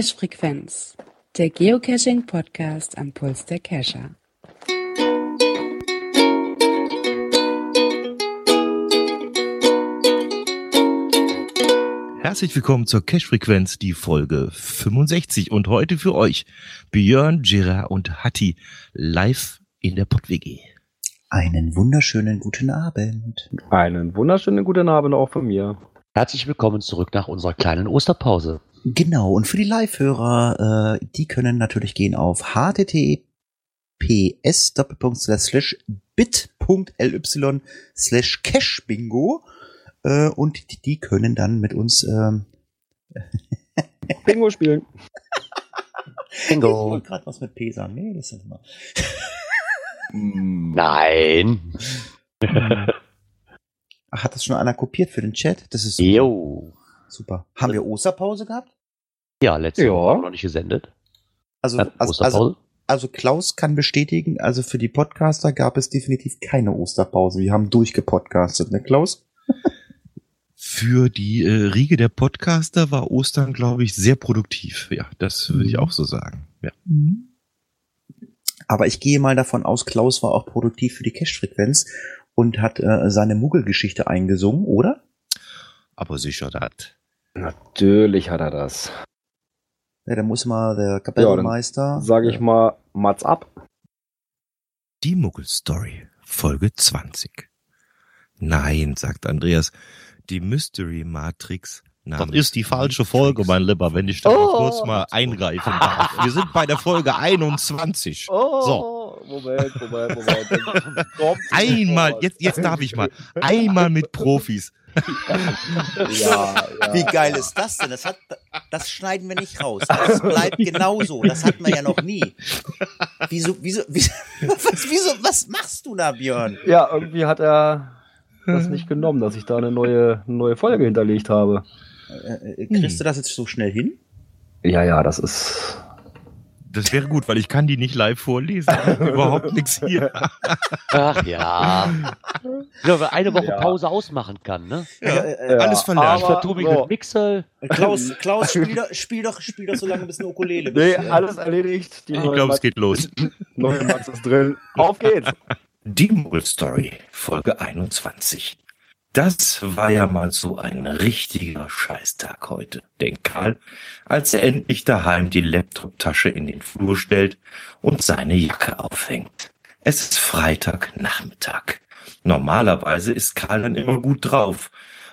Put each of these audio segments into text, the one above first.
Cache Frequenz, der Geocaching Podcast am Puls der Cacher. Herzlich willkommen zur Cache Frequenz, die Folge 65 und heute für euch Björn, Gerard und Hatti live in der PodWG. Einen wunderschönen guten Abend. Einen wunderschönen guten Abend auch von mir. Herzlich willkommen zurück nach unserer kleinen Osterpause. Genau, und für die Live-Hörer, äh, die können natürlich gehen auf https bit.ly slash cashbingo äh, und die, die können dann mit uns ähm, Bingo spielen. Ich Bingo. wollte gerade was mit P sagen. Nee, das ist immer. Nein. Ach, hat das schon einer kopiert für den Chat? Das ist. Jo. Super. Haben wir Osterpause gehabt? Ja, letzte Ja. Woche noch nicht gesendet. Also, Ja, also, also, also Klaus kann bestätigen, also für die Podcaster gab es definitiv keine Osterpause. Wir haben durchgepodcastet, ne Klaus? Für die äh, Riege der Podcaster war Ostern, glaube ich, sehr produktiv. Ja, das würde ich auch so sagen. Ja. Aber ich gehe mal davon aus, Klaus war auch produktiv für die Cash-Frequenz und hat äh, seine Muggelgeschichte eingesungen, oder? Aber sicher das. Natürlich hat er das. Ja, da muss mal der Kapellmeister. Sage ich mal, Mats ab. Die Muggel-Story, Folge 20. Nein, sagt Andreas, die Mystery Matrix. Das ist die falsche Folge, mein Lieber, wenn ich da Oh. kurz mal eingreifen darf. Wir sind bei der Folge 21. Oh, Moment, Moment, Moment. Kommt Einmal, jetzt, jetzt darf ich mal, einmal mit Profis. Ja, ja. Wie geil ist das denn? Das, hat, das schneiden wir nicht raus. Das bleibt genauso. Das hatten wir ja noch nie. Wieso, wieso, wieso, was, wieso, was machst du da, Björn? Ja, irgendwie hat er das nicht genommen, dass ich da eine neue, neue Folge hinterlegt habe. Äh, äh, kriegst du das jetzt so schnell hin? Ja, ja, das ist. Das wäre gut, weil ich kann die nicht live vorlesen. Ich Überhaupt nichts hier. Ach ja. ja wer eine Woche Ja. Pause ausmachen kann, ne? Ja, äh, Alles verlernt. Ich aber- vertue mich so. mit Mixel. Klaus, Klaus, spiel doch, spiel doch, spiel doch so lange ein bisschen Ukulele. Nee, bis, äh, alles erledigt. Die Ich neue glaube, es geht los. neue Mats ist drin. Auf geht's. Die Muggel Story, Folge 21. Das war ja mal so ein richtiger Scheißtag heute, denkt Karl, als er endlich daheim die Laptoptasche in den Flur stellt und seine Jacke aufhängt. Es ist Freitagnachmittag. Normalerweise ist Karl dann immer gut drauf,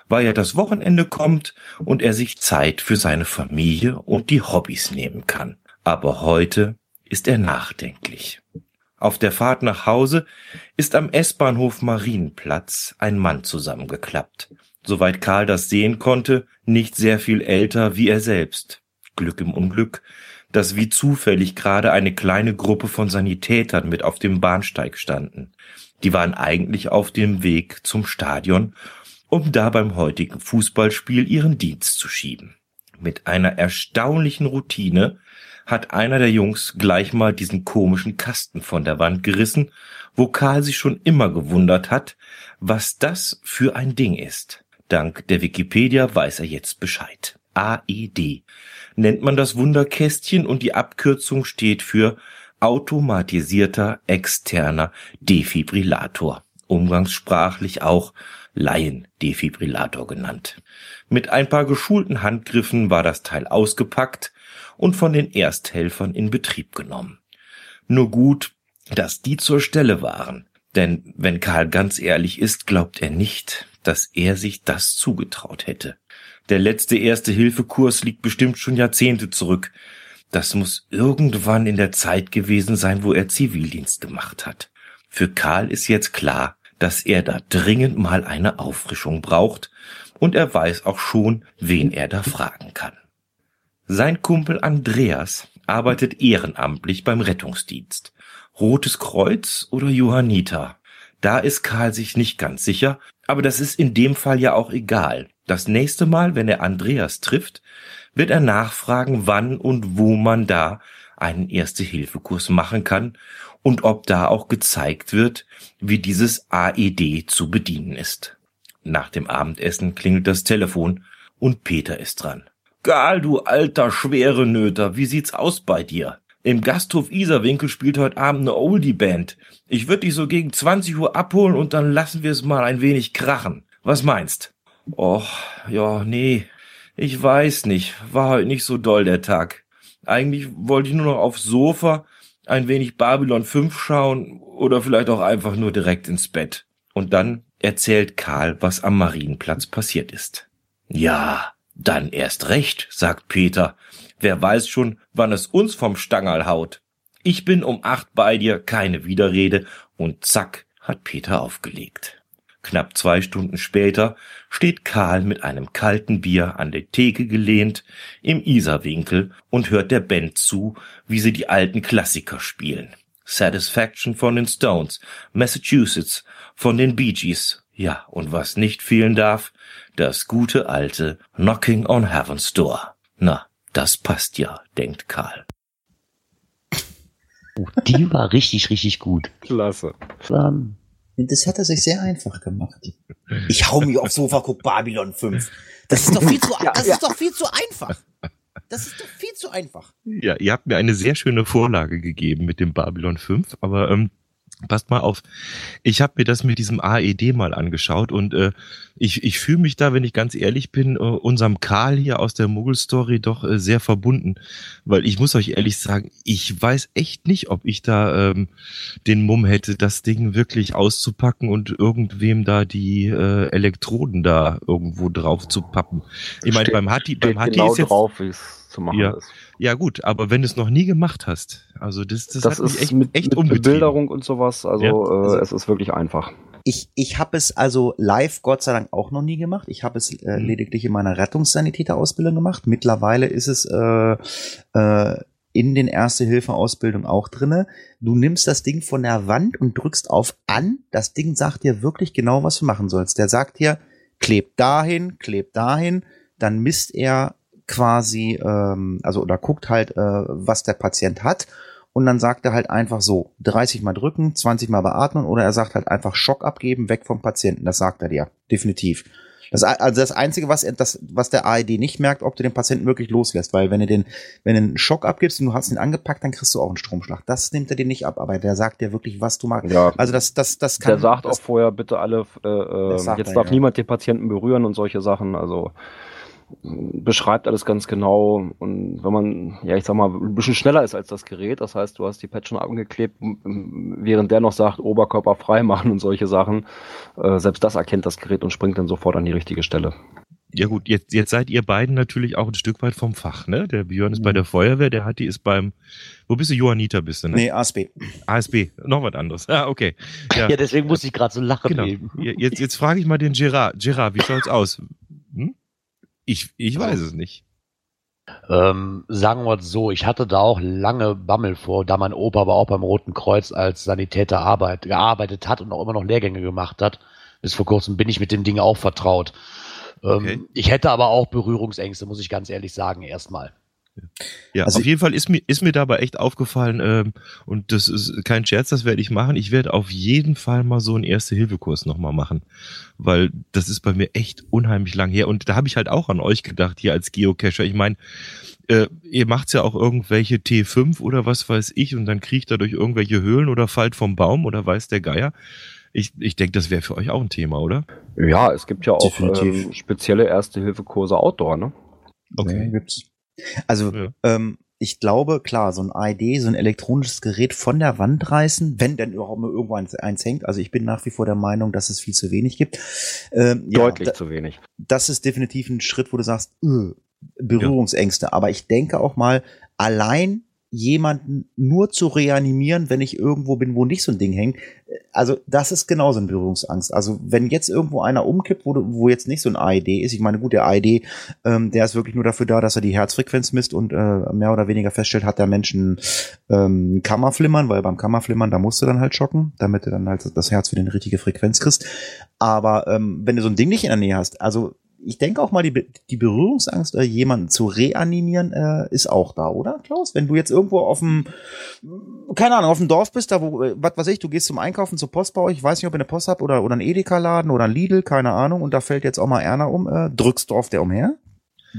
weil ja das Wochenende kommt und er sich Zeit für seine Familie und die Hobbys nehmen kann. Aber heute ist er nachdenklich. Auf der Fahrt nach Hause ist am S-Bahnhof Marienplatz ein Mann zusammengeklappt. Soweit Karl das sehen konnte, nicht sehr viel älter wie er selbst. Glück im Unglück, dass wie zufällig gerade eine kleine Gruppe von Sanitätern mit auf dem Bahnsteig standen. Die waren eigentlich auf dem Weg zum Stadion, um da beim heutigen Fußballspiel ihren Dienst zu schieben. Mit einer erstaunlichen Routine hat einer der Jungs gleich mal diesen komischen Kasten von der Wand gerissen, wo Karl sich schon immer gewundert hat, was das für ein Ding ist. Dank der Wikipedia weiß er jetzt Bescheid. AED nennt man das Wunderkästchen und die Abkürzung steht für automatisierter externer Defibrillator, umgangssprachlich auch Laiendefibrillator genannt. Mit ein paar geschulten Handgriffen war das Teil ausgepackt und von den Ersthelfern in Betrieb genommen. Nur gut, dass die zur Stelle waren, denn wenn Karl ganz ehrlich ist, glaubt er nicht, dass er sich das zugetraut hätte. Der letzte Erste-Hilfe-Kurs liegt bestimmt schon Jahrzehnte zurück. Das muss irgendwann in der Zeit gewesen sein, wo er Zivildienst gemacht hat. Für Karl ist jetzt klar, dass er da dringend mal eine Auffrischung braucht und er weiß auch schon, wen er da fragen kann. Sein Kumpel Andreas arbeitet ehrenamtlich beim Rettungsdienst. Rotes Kreuz oder Johanniter? Da ist Karl sich nicht ganz sicher, aber das ist in dem Fall ja auch egal. Das nächste Mal, wenn er Andreas trifft, wird er nachfragen, wann und wo man da einen Erste-Hilfe-Kurs machen kann und ob da auch gezeigt wird, wie dieses AED zu bedienen ist. Nach dem Abendessen klingelt das Telefon und Peter ist dran. Karl, du alter schwere Nöter, wie sieht's aus bei dir? Im Gasthof Iserwinkel spielt heute Abend eine Oldie-Band. Ich würde dich so gegen 20 Uhr abholen und dann lassen wir es mal ein wenig krachen. Was meinst? Och, ja, nee. Ich weiß nicht. War heute nicht so doll der Tag. Eigentlich wollte ich nur noch aufs Sofa, ein wenig Babylon 5 schauen oder vielleicht auch einfach nur direkt ins Bett. Und dann erzählt Karl, was am Marienplatz passiert ist. Ja, dann erst recht, sagt Peter. Wer weiß schon, wann es uns vom Stangerl haut. Ich bin um acht bei dir, keine Widerrede, und zack, hat Peter aufgelegt. Knapp zwei Stunden später steht Karl mit einem kalten Bier an der Theke gelehnt im Isarwinkel und hört der Band zu, wie sie die alten Klassiker spielen. Satisfaction von den Stones, Massachusetts von den Bee Gees, ja, und was nicht fehlen darf, das gute alte Knocking on Heaven's Door. Na, das passt ja, denkt Karl. Oh, die war richtig, richtig gut. Klasse. Ähm, Das hat er sich sehr einfach gemacht. Ich hau mich aufs Sofa, guck Babylon 5. Das ist doch viel zu, das ist doch viel zu einfach. Das ist doch viel zu einfach. Ja, ihr habt mir eine sehr schöne Vorlage gegeben mit dem Babylon 5, aber ähm, passt mal auf. Ich habe mir das mit diesem AED mal angeschaut und äh, ich, ich fühle mich da, wenn ich ganz ehrlich bin, äh, unserem Karl hier aus der Muggel-Story doch äh, sehr verbunden. Weil ich muss euch ehrlich sagen, ich weiß echt nicht, ob ich da ähm, den Mumm hätte, das Ding wirklich auszupacken und irgendwem da die äh, Elektroden da irgendwo drauf zu pappen. Ich meine, beim Hatti, beim Hatti genau ist jetzt drauf, es zu machen Ja. ist. ja gut, aber wenn du es noch nie gemacht hast, also das, das, Das, hat mich ist echt, mit, echt mit. Bebilderung und sowas. Also, Ja. äh, Also- es ist wirklich einfach. Ich, ich habe es also live Gott sei Dank auch noch nie gemacht. Ich habe es äh, Mhm. lediglich in meiner Rettungssanitäterausbildung gemacht. Mittlerweile ist es äh, äh, in den Erste-Hilfe-Ausbildung auch drinne. Du nimmst das Ding von der Wand und drückst auf an. Das Ding sagt dir wirklich genau, was du machen sollst. Der sagt dir, klebt dahin, klebt dahin. Dann misst er quasi, ähm, also oder guckt halt, äh, was der Patient hat. Und dann sagt er halt einfach so, 30 mal drücken, 20 mal beatmen oder er sagt halt einfach Schock abgeben, weg vom Patienten. Das sagt er dir. Definitiv. Das, also das Einzige, was, das, was der AED nicht merkt, ob du den Patienten wirklich loslässt, weil wenn du den, wenn du einen Schock abgibst und du hast ihn angepackt, dann kriegst du auch einen Stromschlag. Das nimmt er dir nicht ab, aber der sagt dir wirklich, was du machst. Ja. Also das, das, das kann. Der sagt auch das, vorher bitte alle, äh, äh, jetzt darf ja. niemand den Patienten berühren und solche Sachen. Also beschreibt alles ganz genau. Und wenn man, ja, ich sag mal, ein bisschen schneller ist als das Gerät, das heißt, du hast die Pad schon abgeklebt, m- während der noch sagt, Oberkörper frei machen und solche Sachen, äh, selbst das erkennt das Gerät und springt dann sofort an die richtige Stelle. Ja gut, jetzt, jetzt seid ihr beiden natürlich auch ein Stück weit vom Fach, ne? Der Björn ist bei der Feuerwehr, der Hatti ist beim, wo bist du? Johanniter bist du, ne? nee, ASB. ASB, noch was anderes. Ah, okay. Ja, ja, deswegen musste ich gerade so lachen. genau. Jetzt, jetzt frage ich mal den Gerard. Gerard, wie schaut's aus? Ich, ich weiß es nicht. Ähm, sagen wir es so, ich hatte da auch lange Bammel vor, da mein Opa aber auch beim Roten Kreuz als Sanitäter arbeit, gearbeitet hat und auch immer noch Lehrgänge gemacht hat. Bis vor kurzem bin ich mit dem Ding auch vertraut. Ähm, Okay. Ich hätte aber auch Berührungsängste, muss ich ganz ehrlich sagen, erstmal. Ja, Also- auf jeden Fall ist mir, ist mir dabei echt aufgefallen, ähm, und das ist kein Scherz, das werde ich machen. Ich werde auf jeden Fall mal so einen Erste-Hilfe-Kurs nochmal machen. Weil das ist bei mir echt unheimlich lang her. Und da habe ich halt auch an euch gedacht, hier als Geocacher. Ich meine, äh, ihr macht's ja auch irgendwelche T5 oder was weiß ich, und dann kriecht er durch irgendwelche Höhlen oder fallt vom Baum oder weiß der Geier. Ich, ich denke, das wäre für euch auch ein Thema, oder? Ja, es gibt ja auch ähm, spezielle Erste-Hilfe-Kurse Outdoor, ne? Ja, gibt's. Also, Ja. ähm, ich glaube, klar, so ein ID, so ein elektronisches Gerät von der Wand reißen, wenn denn überhaupt mal irgendwo eins, eins hängt. Also ich bin nach wie vor der Meinung, dass es viel zu wenig gibt. Ähm, ja, Deutlich da, zu wenig. das ist definitiv ein Schritt, wo du sagst, öh, Berührungsängste. Aber ich denke auch mal, allein jemanden nur zu reanimieren, wenn ich irgendwo bin, wo nicht so ein Ding hängt, also das ist genauso eine Berührungsangst. Also wenn jetzt irgendwo einer umkippt, wo, wo jetzt nicht so ein AED ist, ich meine, gut, der AED, ähm, der ist wirklich nur dafür da, dass er die Herzfrequenz misst und äh, mehr oder weniger feststellt, hat der Mensch ein ähm, Kammerflimmern, weil beim Kammerflimmern, da musst du dann halt schocken, damit du dann halt das Herz wieder eine richtige Frequenz kriegst. Aber ähm, wenn du so ein Ding nicht in der Nähe hast, also ich denke auch mal, die, die Berührungsangst, äh, jemanden zu reanimieren, äh, ist auch da, oder, Klaus? Wenn du jetzt irgendwo auf dem, keine Ahnung, auf dem Dorf bist, da wo, äh, was weiß ich, du gehst zum Einkaufen zur Post bei euch, ich weiß nicht, ob ihr eine Post habt oder, oder einen Edeka-Laden oder ein Lidl, keine Ahnung, und da fällt jetzt auch mal Erna um, äh, drückst du auf der umher?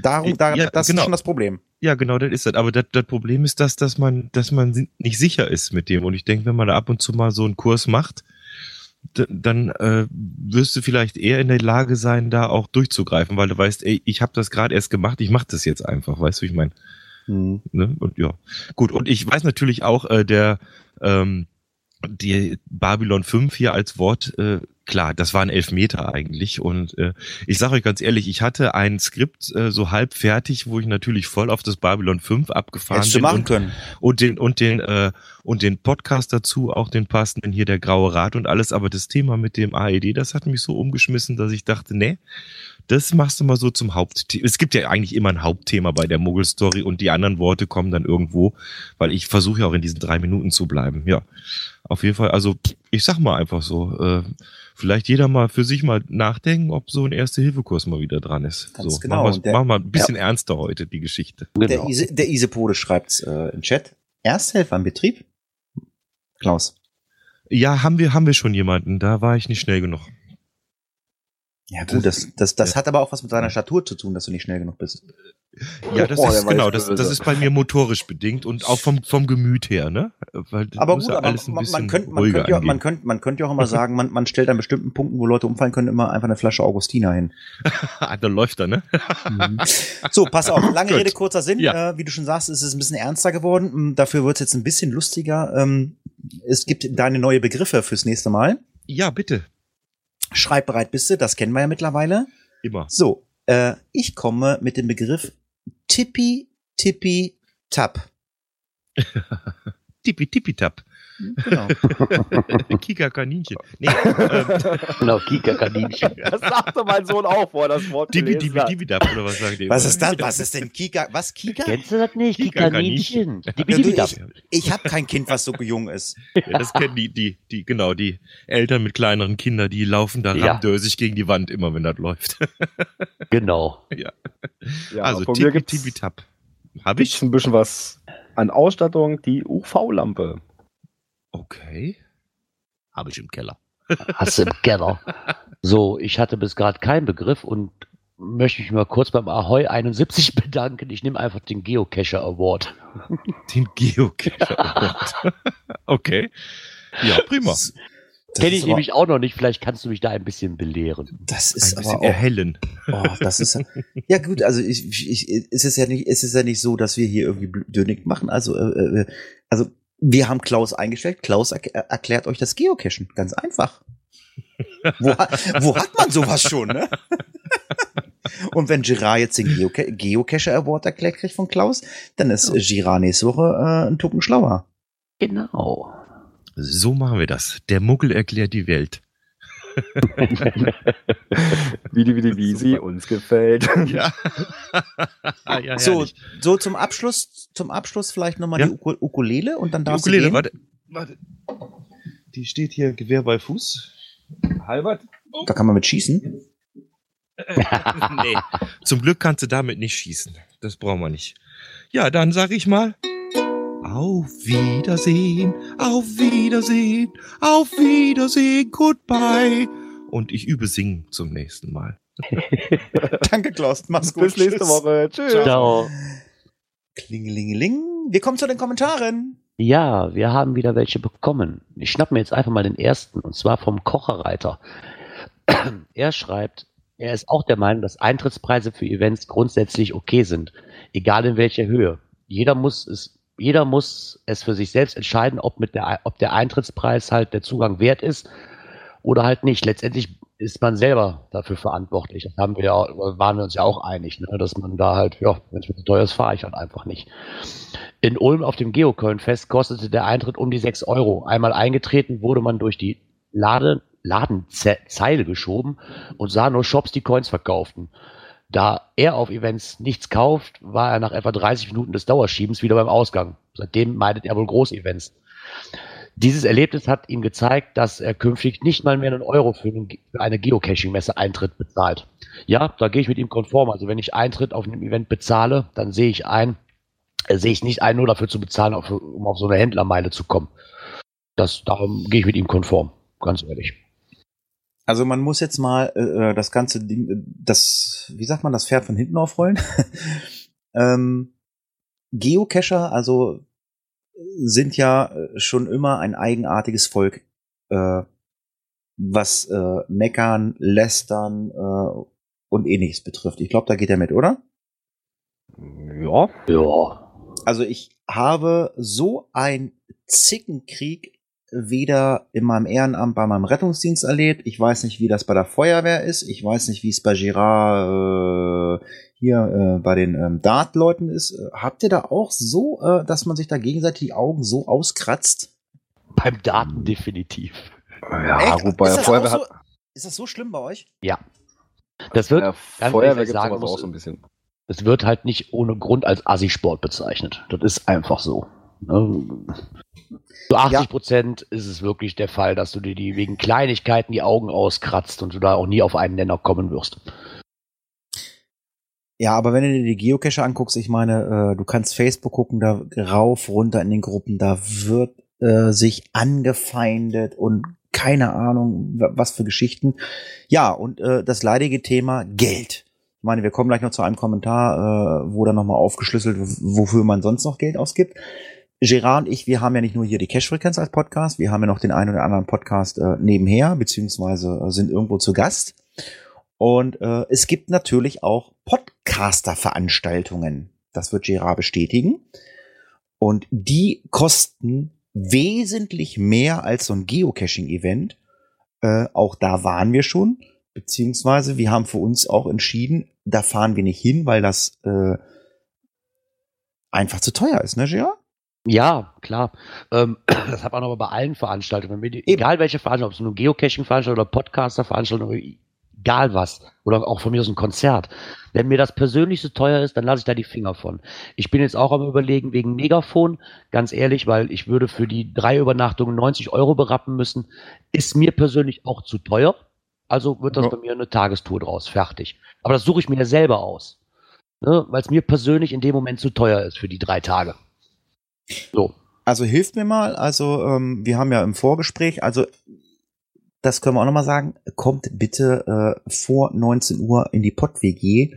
Darum, da, Ja, das genau. ist schon das Problem. Ja, genau, das ist das. Aber das, das Problem ist, dass, dass man, dass man nicht sicher ist mit dem. Und ich denke, wenn man da ab und zu mal so einen Kurs macht, dann äh, wirst du vielleicht eher in der Lage sein, da auch durchzugreifen, weil du weißt, ey, ich habe das gerade erst gemacht, ich mache das jetzt einfach, weißt du, wie ich meine? Hm. Ne? Und ja, gut. Und ich weiß natürlich auch, äh, der ähm, die Babylon 5 hier als Wort, äh, klar, das waren Elfmeter eigentlich. Und äh, ich sage euch ganz ehrlich, ich hatte ein Skript äh, so halb fertig, wo ich natürlich voll auf das Babylon 5 abgefahren Hättest du bin. machen und, können. und den und den äh, und den Podcast dazu, auch den passenden hier der graue Rat und alles, aber das Thema mit dem AED, das hat mich so umgeschmissen, dass ich dachte, nee, das machst du mal so zum Hauptthema. Es gibt ja eigentlich immer ein Hauptthema bei der Muggel-Story und die anderen Worte kommen dann irgendwo, weil ich versuche ja auch in diesen drei Minuten zu bleiben. Ja, auf jeden Fall. Also ich sag mal einfach so, äh, vielleicht jeder mal für sich mal nachdenken, ob so ein Erste-Hilfe-Kurs mal wieder dran ist. Ganz so, genau. Machen, wir's- Und der- machen wir ein bisschen ernster heute die Geschichte. Der, Genau. Ise, der Isepode schreibt äh, im Chat. Ersthelfer im Betrieb? Klaus. Ja, haben wir, haben wir schon jemanden. Da war ich nicht schnell genug. Ja gut, das, das, das hat aber auch was mit deiner Statur zu tun, dass du nicht schnell genug bist. Ja, das Oh, ist genau, das, das ist bei mir motorisch bedingt und auch vom, vom Gemüt her, ne? Aber gut, ja aber man, man, könnte, man, könnte ja, man, könnte, man könnte ja auch immer sagen, man, man stellt an bestimmten Punkten, wo Leute umfallen können, immer einfach eine Flasche Augustiner hin. Da läuft er, ne? So, pass auf, lange. Rede, kurzer Sinn. Ja. Äh, wie du schon sagst, ist es ein bisschen ernster geworden. Mm, Dafür wird es jetzt ein bisschen lustiger. Ähm, es gibt deine neue Begriffe fürs nächste Mal. Ja, bitte. Schreibbereit bist du, das kennen wir ja mittlerweile. Immer. So, äh, ich komme mit dem Begriff Tippi, Tippi, Tap. Tippi, tippi, tap. Genau. Kika Kaninchen. Nee, ähm, Genau, Kika-Kaninchen. Das sagte mein Sohn auch, vor das Wort tippi, hat. tippi, tap, oder was sagen die? Was ist das? Was ist denn Kika? Was Kika? Kennst du das nicht? Kika-Kaninchen. Kika-Kaninchen. Ja, du, Dibidibidab. ich ich habe kein Kind, was so jung ist. Ja, das kennen die, die, die, genau, die Eltern mit kleineren Kindern, die laufen da Ja. ramdösig gegen die Wand immer, wenn das läuft. Genau. Ja, also, von mir tippi, gibt's tippi, tap. Hab ich? ein bisschen was an Ausstattung, die UV-Lampe. Okay. Habe ich im Keller. Hast du im Keller. So, ich hatte bis gerade keinen Begriff und möchte mich mal kurz beim Ahoy 71 bedanken. Ich nehme einfach den Geocacher Award. Den Geocacher Award. okay. Ja, prima. Kenne ist ich aber- nämlich auch noch nicht. Vielleicht kannst du mich da ein bisschen belehren. Das Ein ist bisschen aber auch. erhellen. Oh, das ist ja gut. Also ich, ich, ich, es ist ja nicht, es ist ja nicht so, dass wir hier irgendwie Dönig machen. Also, äh, äh, also wir haben Klaus eingestellt. Klaus er erklärt euch das Geocachen. Ganz einfach. Wo, ha- wo hat man sowas schon, ne? Und wenn Girard jetzt den Geoca Geocacher Award erklärt kriegt von Klaus, dann ist Girard nächste Woche äh, ein Tucken schlauer. Genau. So machen wir das. Der Muggel erklärt die Welt. Wie die, wie die, wie sie uns gefällt. Ja. ja So, so zum Abschluss, zum Abschluss vielleicht nochmal Ja. die Uku Ukulele und dann Die darfst Ukulele, du gehen. warte, warte. Die steht hier Gewehr bei Fuß. Halbert? Da kann man mit schießen. nee. Zum Glück kannst du damit nicht schießen. Das brauchen wir nicht. Ja, dann sag ich mal. Auf Wiedersehen, auf Wiedersehen, auf Wiedersehen, goodbye. Und ich übe singen zum nächsten Mal. Danke, Klaus. Mach's gut. Bis nächste Tschüss. Woche. Tschüss. Ciao. Klingelingeling. Wir kommen zu den Kommentaren. Ja, wir haben wieder welche bekommen. Ich schnapp mir jetzt einfach mal den ersten, und zwar vom Kocherreiter. Er schreibt, er ist auch der Meinung, dass Eintrittspreise für Events grundsätzlich okay sind, egal in welcher Höhe. Jeder muss es, jeder muss es für sich selbst entscheiden, ob, mit der, ob der Eintrittspreis halt der Zugang wert ist oder halt nicht. Letztendlich ist man selber dafür verantwortlich. Das haben wir ja, waren wir uns ja auch einig, ne? dass man da halt, ja, wenn es mir zu teuer ist, fahre ich halt einfach nicht. In Ulm auf dem Geoköln-Fest kostete der Eintritt um die 6 Euro. Einmal eingetreten wurde man durch die Lade, Ladenzeile geschoben und sah nur Shops, die Coins verkauften. Da er auf Events nichts kauft, war er nach etwa 30 Minuten des Dauerschiebens wieder beim Ausgang. Seitdem meidet er wohl Großevents. Dieses Erlebnis hat ihm gezeigt, dass er künftig nicht mal mehr einen Euro für eine Geocaching-Messe Eintritt bezahlt. Ja, da gehe ich mit ihm konform. Also wenn ich Eintritt auf einem Event bezahle, dann sehe ich ein, äh, sehe ich nicht ein, nur dafür zu bezahlen, um auf so eine Händlermeile zu kommen. Das, darum gehe ich mit ihm konform, ganz ehrlich. Also man muss jetzt mal äh, das ganze Ding, äh, das, wie sagt man, das Pferd von hinten aufrollen. ähm, Geocacher, also sind ja äh, schon immer ein eigenartiges Volk, äh, was äh, Meckern, Lästern äh, und ähnliches betrifft. Ich glaube, da geht er mit, oder? Ja. Ja. Also ich habe so ein Zickenkrieg weder in meinem Ehrenamt bei meinem Rettungsdienst erlebt. Ich weiß nicht, wie das bei der Feuerwehr ist. Ich weiß nicht, wie es bei Girard äh, hier äh, bei den ähm, Dart-Leuten ist. Habt ihr da auch so, äh, dass man sich da gegenseitig die Augen so auskratzt? Beim Daten definitiv. Ja, Echt? gut, bei ist, Feuerwehr hat. so, ist das so schlimm bei euch? Ja. Das wird, ganz Feuerwehr gibt muss, auch so ein bisschen. es wird halt nicht ohne Grund als Assi-Sport bezeichnet. Das ist einfach so. Ne? Zu 80 Prozent ist es wirklich der Fall, dass du dir die wegen Kleinigkeiten die Augen auskratzt und du da auch nie auf einen Nenner kommen wirst. Ja, aber wenn du dir die Geocache anguckst, ich meine, äh, du kannst Facebook gucken, da rauf, runter in den Gruppen, da wird äh, sich angefeindet und keine Ahnung, wa- was für Geschichten. Ja, und äh, das leidige Thema Geld. Ich meine, wir kommen gleich noch zu einem Kommentar, äh, wo dann nochmal aufgeschlüsselt, wofür man sonst noch Geld ausgibt. Gerard und ich, wir haben ja nicht nur hier die Cash-Frequenz als Podcast, wir haben ja noch den einen oder anderen Podcast äh, nebenher, beziehungsweise äh, sind irgendwo zu Gast. Und äh, es gibt natürlich auch Podcaster-Veranstaltungen. Das wird Gerard bestätigen. Und die kosten wesentlich mehr als so ein Geocaching-Event. Äh, auch da waren wir schon. Beziehungsweise wir haben für uns auch entschieden, da fahren wir nicht hin, weil das äh, einfach zu teuer ist, ne, Gerard? Ja, klar. Ähm, das hat man aber bei allen Veranstaltungen. Egal welche Veranstaltung, ob es nur Geocaching-Veranstaltung oder Podcaster-Veranstaltung, egal was. Oder auch von mir aus ein Konzert. Wenn mir das persönlich so teuer ist, dann lasse ich da die Finger von. Ich bin jetzt auch am überlegen wegen Megafon, ganz ehrlich, weil ich würde für die drei Übernachtungen 90 Euro berappen müssen. Ist mir persönlich auch zu teuer. Also wird das Ja. bei mir eine Tagestour draus. Fertig. Aber das suche ich mir ja selber aus. Ne? Weil es mir persönlich in dem Moment zu teuer ist für die drei Tage. So. Also hilft mir mal. Also ähm, wir haben ja im Vorgespräch, also das können wir auch nochmal sagen, kommt bitte äh, vor 19 Uhr in die Pott-WG,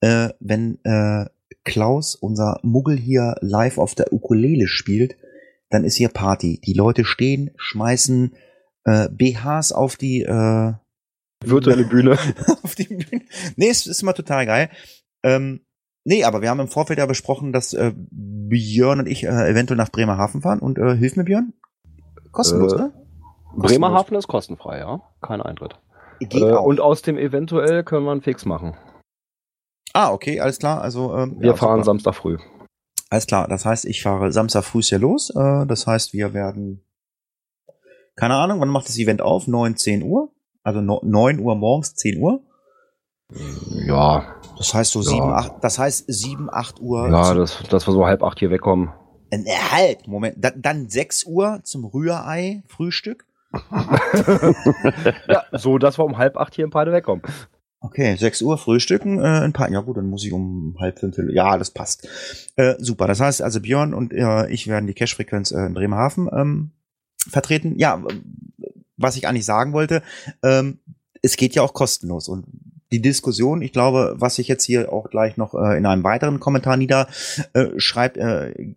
äh, wenn äh, Klaus, unser Muggel hier live auf der Ukulele spielt, dann ist hier Party. Die Leute stehen, schmeißen äh, BHs auf die äh, Virtuelle Bühne. auf die Bühne. Nee, es ist immer total geil. Ähm, nee, aber wir haben im Vorfeld ja besprochen, dass äh, Björn und ich äh, eventuell nach Bremerhaven fahren. Und äh, hilf mir, Björn? Kostenlos, Äh, ne? Bremerhaven ist kostenfrei, ja. Kein Eintritt. Geht Äh, auch. und aus dem eventuell können wir einen Fix machen. ah, okay, alles klar. Also ähm, Wir ja, fahren super. Samstag früh. Alles klar. Das heißt, ich fahre Samstag früh hier los. Äh, das heißt, wir werden keine Ahnung, wann macht das Event auf? 9, 10 Uhr? Also no, 9 Uhr morgens, 10 Uhr? Ja, Das heißt so Ja. 7, 8, das heißt 7, 8 Uhr. ja, dass, dass wir so halb acht hier wegkommen. Äh, halt, Moment. Da, dann 6 Uhr zum Rührei, Frühstück. Ja, so dass wir um halb acht hier in Peide wegkommen. Okay, 6 Uhr frühstücken, äh, ein paar, ja gut, dann muss ich um halb fünf, ja, das passt. Äh, super, das heißt also Björn und äh, ich werden die Cash-Frequenz äh, in Bremerhaven ähm, vertreten. Ja, was ich eigentlich sagen wollte, ähm, es geht ja auch kostenlos und die Diskussion, ich glaube, was sich jetzt hier auch gleich noch äh, in einem weiteren Kommentar nieder äh, äh,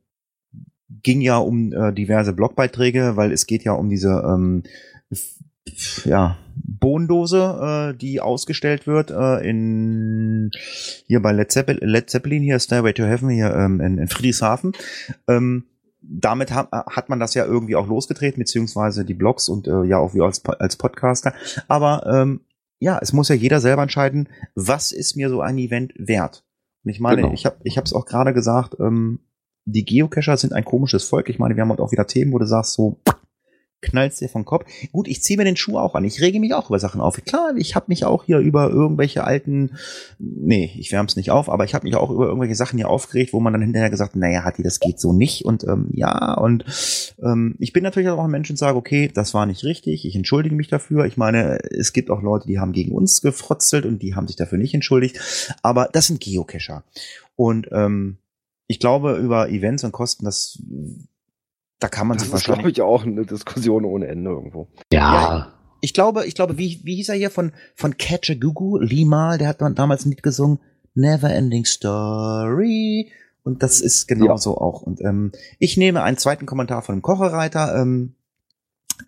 ging ja um äh, diverse Blogbeiträge, weil es geht ja um diese ähm, ja, Bohndose, äh, die ausgestellt wird äh, in hier bei Led, Zeppel Led Zeppelin, hier Stairway to Heaven, hier ähm, in, in Friedrichshafen. Ähm, damit ha hat man das ja irgendwie auch losgetreten, beziehungsweise die Blogs und äh, ja auch wir als, als Podcaster. Aber ähm, ja, es muss ja jeder selber entscheiden, was ist mir so ein Event wert. Und ich meine, Genau. ich habe ich habe es auch gerade gesagt, ähm, die Geocacher sind ein komisches Volk. Ich meine, wir haben heute auch wieder Themen, wo du sagst, so knallst dir vom Kopf. Gut, ich ziehe mir den Schuh auch an. Ich rege mich auch über Sachen auf. Klar, ich habe mich auch hier über irgendwelche alten, nee, ich wärm's nicht auf, aber ich habe mich auch über irgendwelche Sachen hier aufgeregt, wo man dann hinterher gesagt, naja, Hatti, das geht so nicht. Und ähm, ja, und ähm, ich bin natürlich auch ein Mensch und sage, okay, das war nicht richtig, ich entschuldige mich dafür. Ich meine, es gibt auch Leute, die haben gegen uns gefrotzelt und die haben sich dafür nicht entschuldigt. Aber das sind Geocacher. Und ähm, ich glaube, über Events und Kosten, das da kann man Das sich ist, glaube wahrscheinlich. ich, auch eine Diskussion ohne Ende irgendwo. Ja, Ich glaube, ich glaube, wie, wie hieß er hier von, von Catch Gugu? Limal, der hat damals ein Lied gesungen. Never Ending Story. Und das ist genauso ja. auch. Und ähm, ich nehme einen zweiten Kommentar von dem Kochereiter, ähm,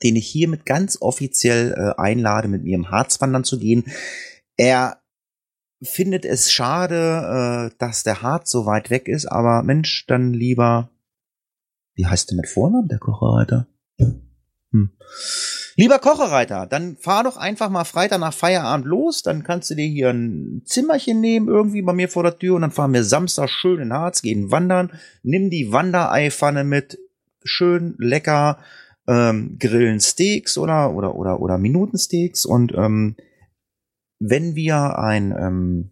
den ich hiermit ganz offiziell äh, einlade, mit mir im Harz wandern zu gehen. Er findet es schade, äh, dass der Harz so weit weg ist, aber Mensch, dann lieber. Wie heißt der mit Vornamen, der Kochereiter? Hm. Lieber Kochereiter, dann fahr doch einfach mal Freitag nach Feierabend los, dann kannst du dir hier ein Zimmerchen nehmen, irgendwie bei mir vor der Tür. Und dann fahren wir Samstag schön in Harz, gehen wandern, nimm die Wandereipfanne mit, schön lecker, ähm, grillen Steaks oder, oder, oder, oder Minutensteaks. Und ähm, wenn wir ein, ähm,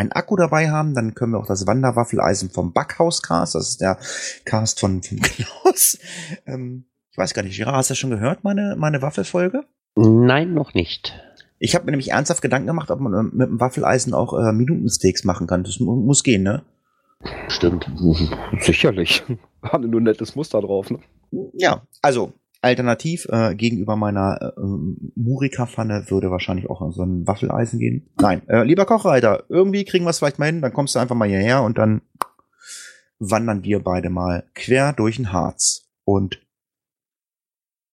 ein Akku dabei haben, dann können wir auch das Wanderwaffeleisen vom Backhauscast, das ist der Cast von, von Klaus, ähm, ich weiß gar nicht, Gerard, hast du das schon gehört, meine, meine Waffelfolge? Nein, noch nicht. Ich habe mir nämlich ernsthaft Gedanken gemacht, ob man äh, mit dem Waffeleisen auch äh, Minutensteaks machen kann. Das mu muss gehen, ne? Stimmt. Sicherlich. Haben nur ein nettes Muster drauf, ne? Ja, also alternativ äh, gegenüber meiner äh, Murika-Pfanne würde wahrscheinlich auch so ein Waffeleisen gehen. Nein, äh, lieber Kochreiter, irgendwie kriegen wir es vielleicht mal hin, dann kommst du einfach mal hierher und dann wandern wir beide mal quer durch den Harz. Und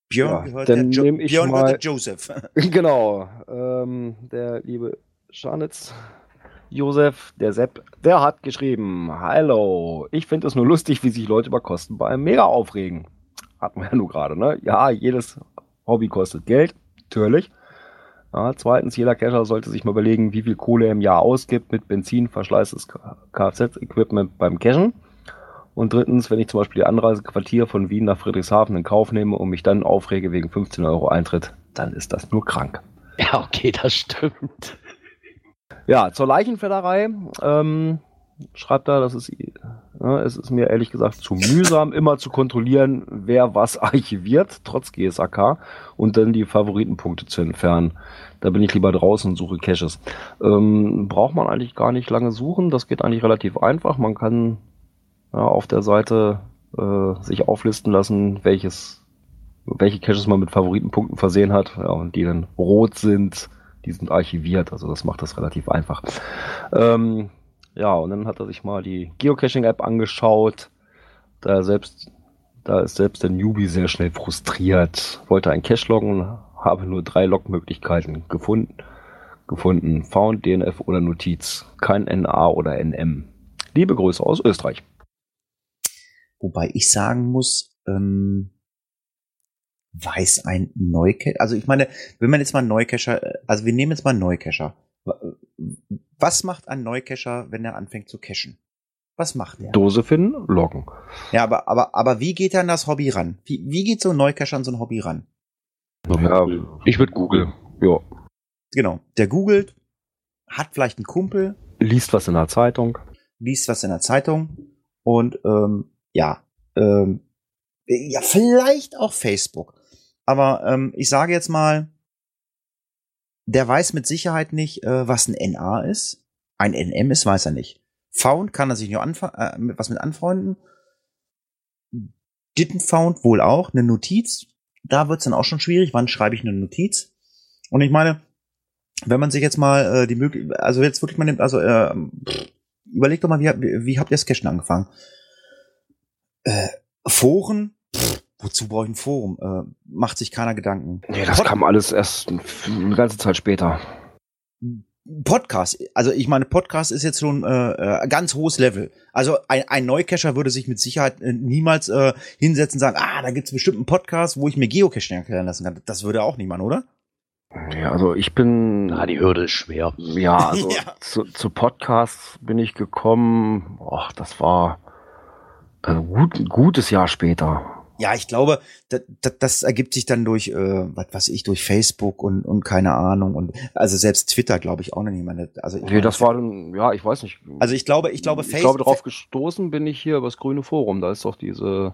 Björn ja, gehört dann der, jo ich Björn mal, der Joseph. Genau. Ähm, der liebe Scharnitz, Josef, der Sepp, der hat geschrieben: Hallo, ich finde es nur lustig, wie sich Leute über Kosten bei einem Mega aufregen. Hatten wir ja nur gerade, ne? Ja, jedes Hobby kostet Geld, natürlich. Ja, zweitens, jeder Cacher sollte sich mal überlegen, wie viel Kohle er im Jahr ausgibt mit Benzin, Verschleiß des Kfz-Equipment beim Cachen. Und drittens, wenn ich zum Beispiel die Anreisequartier von Wien nach Friedrichshafen in Kauf nehme und mich dann aufrege wegen 15 Euro Eintritt, dann ist das nur krank. Ja, okay, das stimmt. Ja, zur Leichenfedderei ähm, schreibt er, das ist, es ist mir ehrlich gesagt zu mühsam, immer zu kontrollieren, wer was archiviert, trotz GSAK, und dann die Favoritenpunkte zu entfernen. Da bin ich lieber draußen und suche Caches. Ähm, braucht man eigentlich gar nicht lange suchen, das geht eigentlich relativ einfach. Man kann ja, auf der Seite äh, sich auflisten lassen, welches, welche Caches man mit Favoritenpunkten versehen hat. Ja, und die dann rot sind, die sind archiviert. Also das macht das relativ einfach. Ähm, ja, und dann hat er sich mal die Geocaching-App angeschaut. Da selbst, da ist selbst der Newbie sehr schnell frustriert. Wollte ein Cache loggen, habe nur drei Logmöglichkeiten gefunden. Gefunden. Found, DNF oder Notiz. Kein NA oder NM. Liebe Grüße aus Österreich. Wobei ich sagen muss, ähm, weiß ein Neucacher, also ich meine, wenn man jetzt mal Neucacher, äh, also wir nehmen jetzt mal Neucacher. Was macht ein Neucacher, wenn er anfängt zu cachen? Was macht er? Dose finden, loggen. Ja, aber, aber, aber wie geht er an das Hobby ran? Wie, wie geht so ein Neucacher an so ein Hobby ran? Ja, ich würde googeln. Ja. Genau. Der googelt, hat vielleicht einen Kumpel. Liest was in der Zeitung. Liest was in der Zeitung und ähm, ja, ähm, ja, vielleicht auch Facebook. Aber ähm, ich sage jetzt mal, der weiß mit Sicherheit nicht, äh, was ein NA ist. Ein NM ist, weiß er nicht. Found kann er sich nur äh, mit, was mit anfreunden. Didn't found wohl auch. Eine Notiz. Da wird's dann auch schon schwierig. Wann schreibe ich eine Notiz? Und ich meine, wenn man sich jetzt mal äh, die Möglichkeit, also jetzt wirklich mal nimmt, also äh, überlegt doch mal, wie, wie, wie habt ihr das Cashen angefangen? Äh, Foren? Pff, wozu brauche ich ein Forum? Äh, macht sich keiner Gedanken. Nee, das Pod kam alles erst eine ganze Zeit später. Podcast, also ich meine, Podcast ist jetzt schon äh, äh, ganz hohes Level. Also ein, ein Neucacher würde sich mit Sicherheit äh, niemals äh, hinsetzen und sagen, ah, da gibt's bestimmt einen Podcast, wo ich mir Geocaching erklären lassen kann. Das würde auch niemand, oder? Ja, also ich bin. Na, die Hürde ist schwer. Ja, also ja. Zu, zu Podcasts bin ich gekommen. Ach, das war also gut, ein gutes Jahr später. Ja, ich glaube, das, das, das ergibt sich dann durch, äh, was weiß ich, durch Facebook und, und keine Ahnung und also selbst Twitter, glaube ich, auch noch nicht. Meine, also nee, das war dann, ja, ich weiß nicht. Also ich glaube, ich glaube, Facebook. Ich glaube, darauf gestoßen bin ich hier über das grüne Forum. Da ist doch diese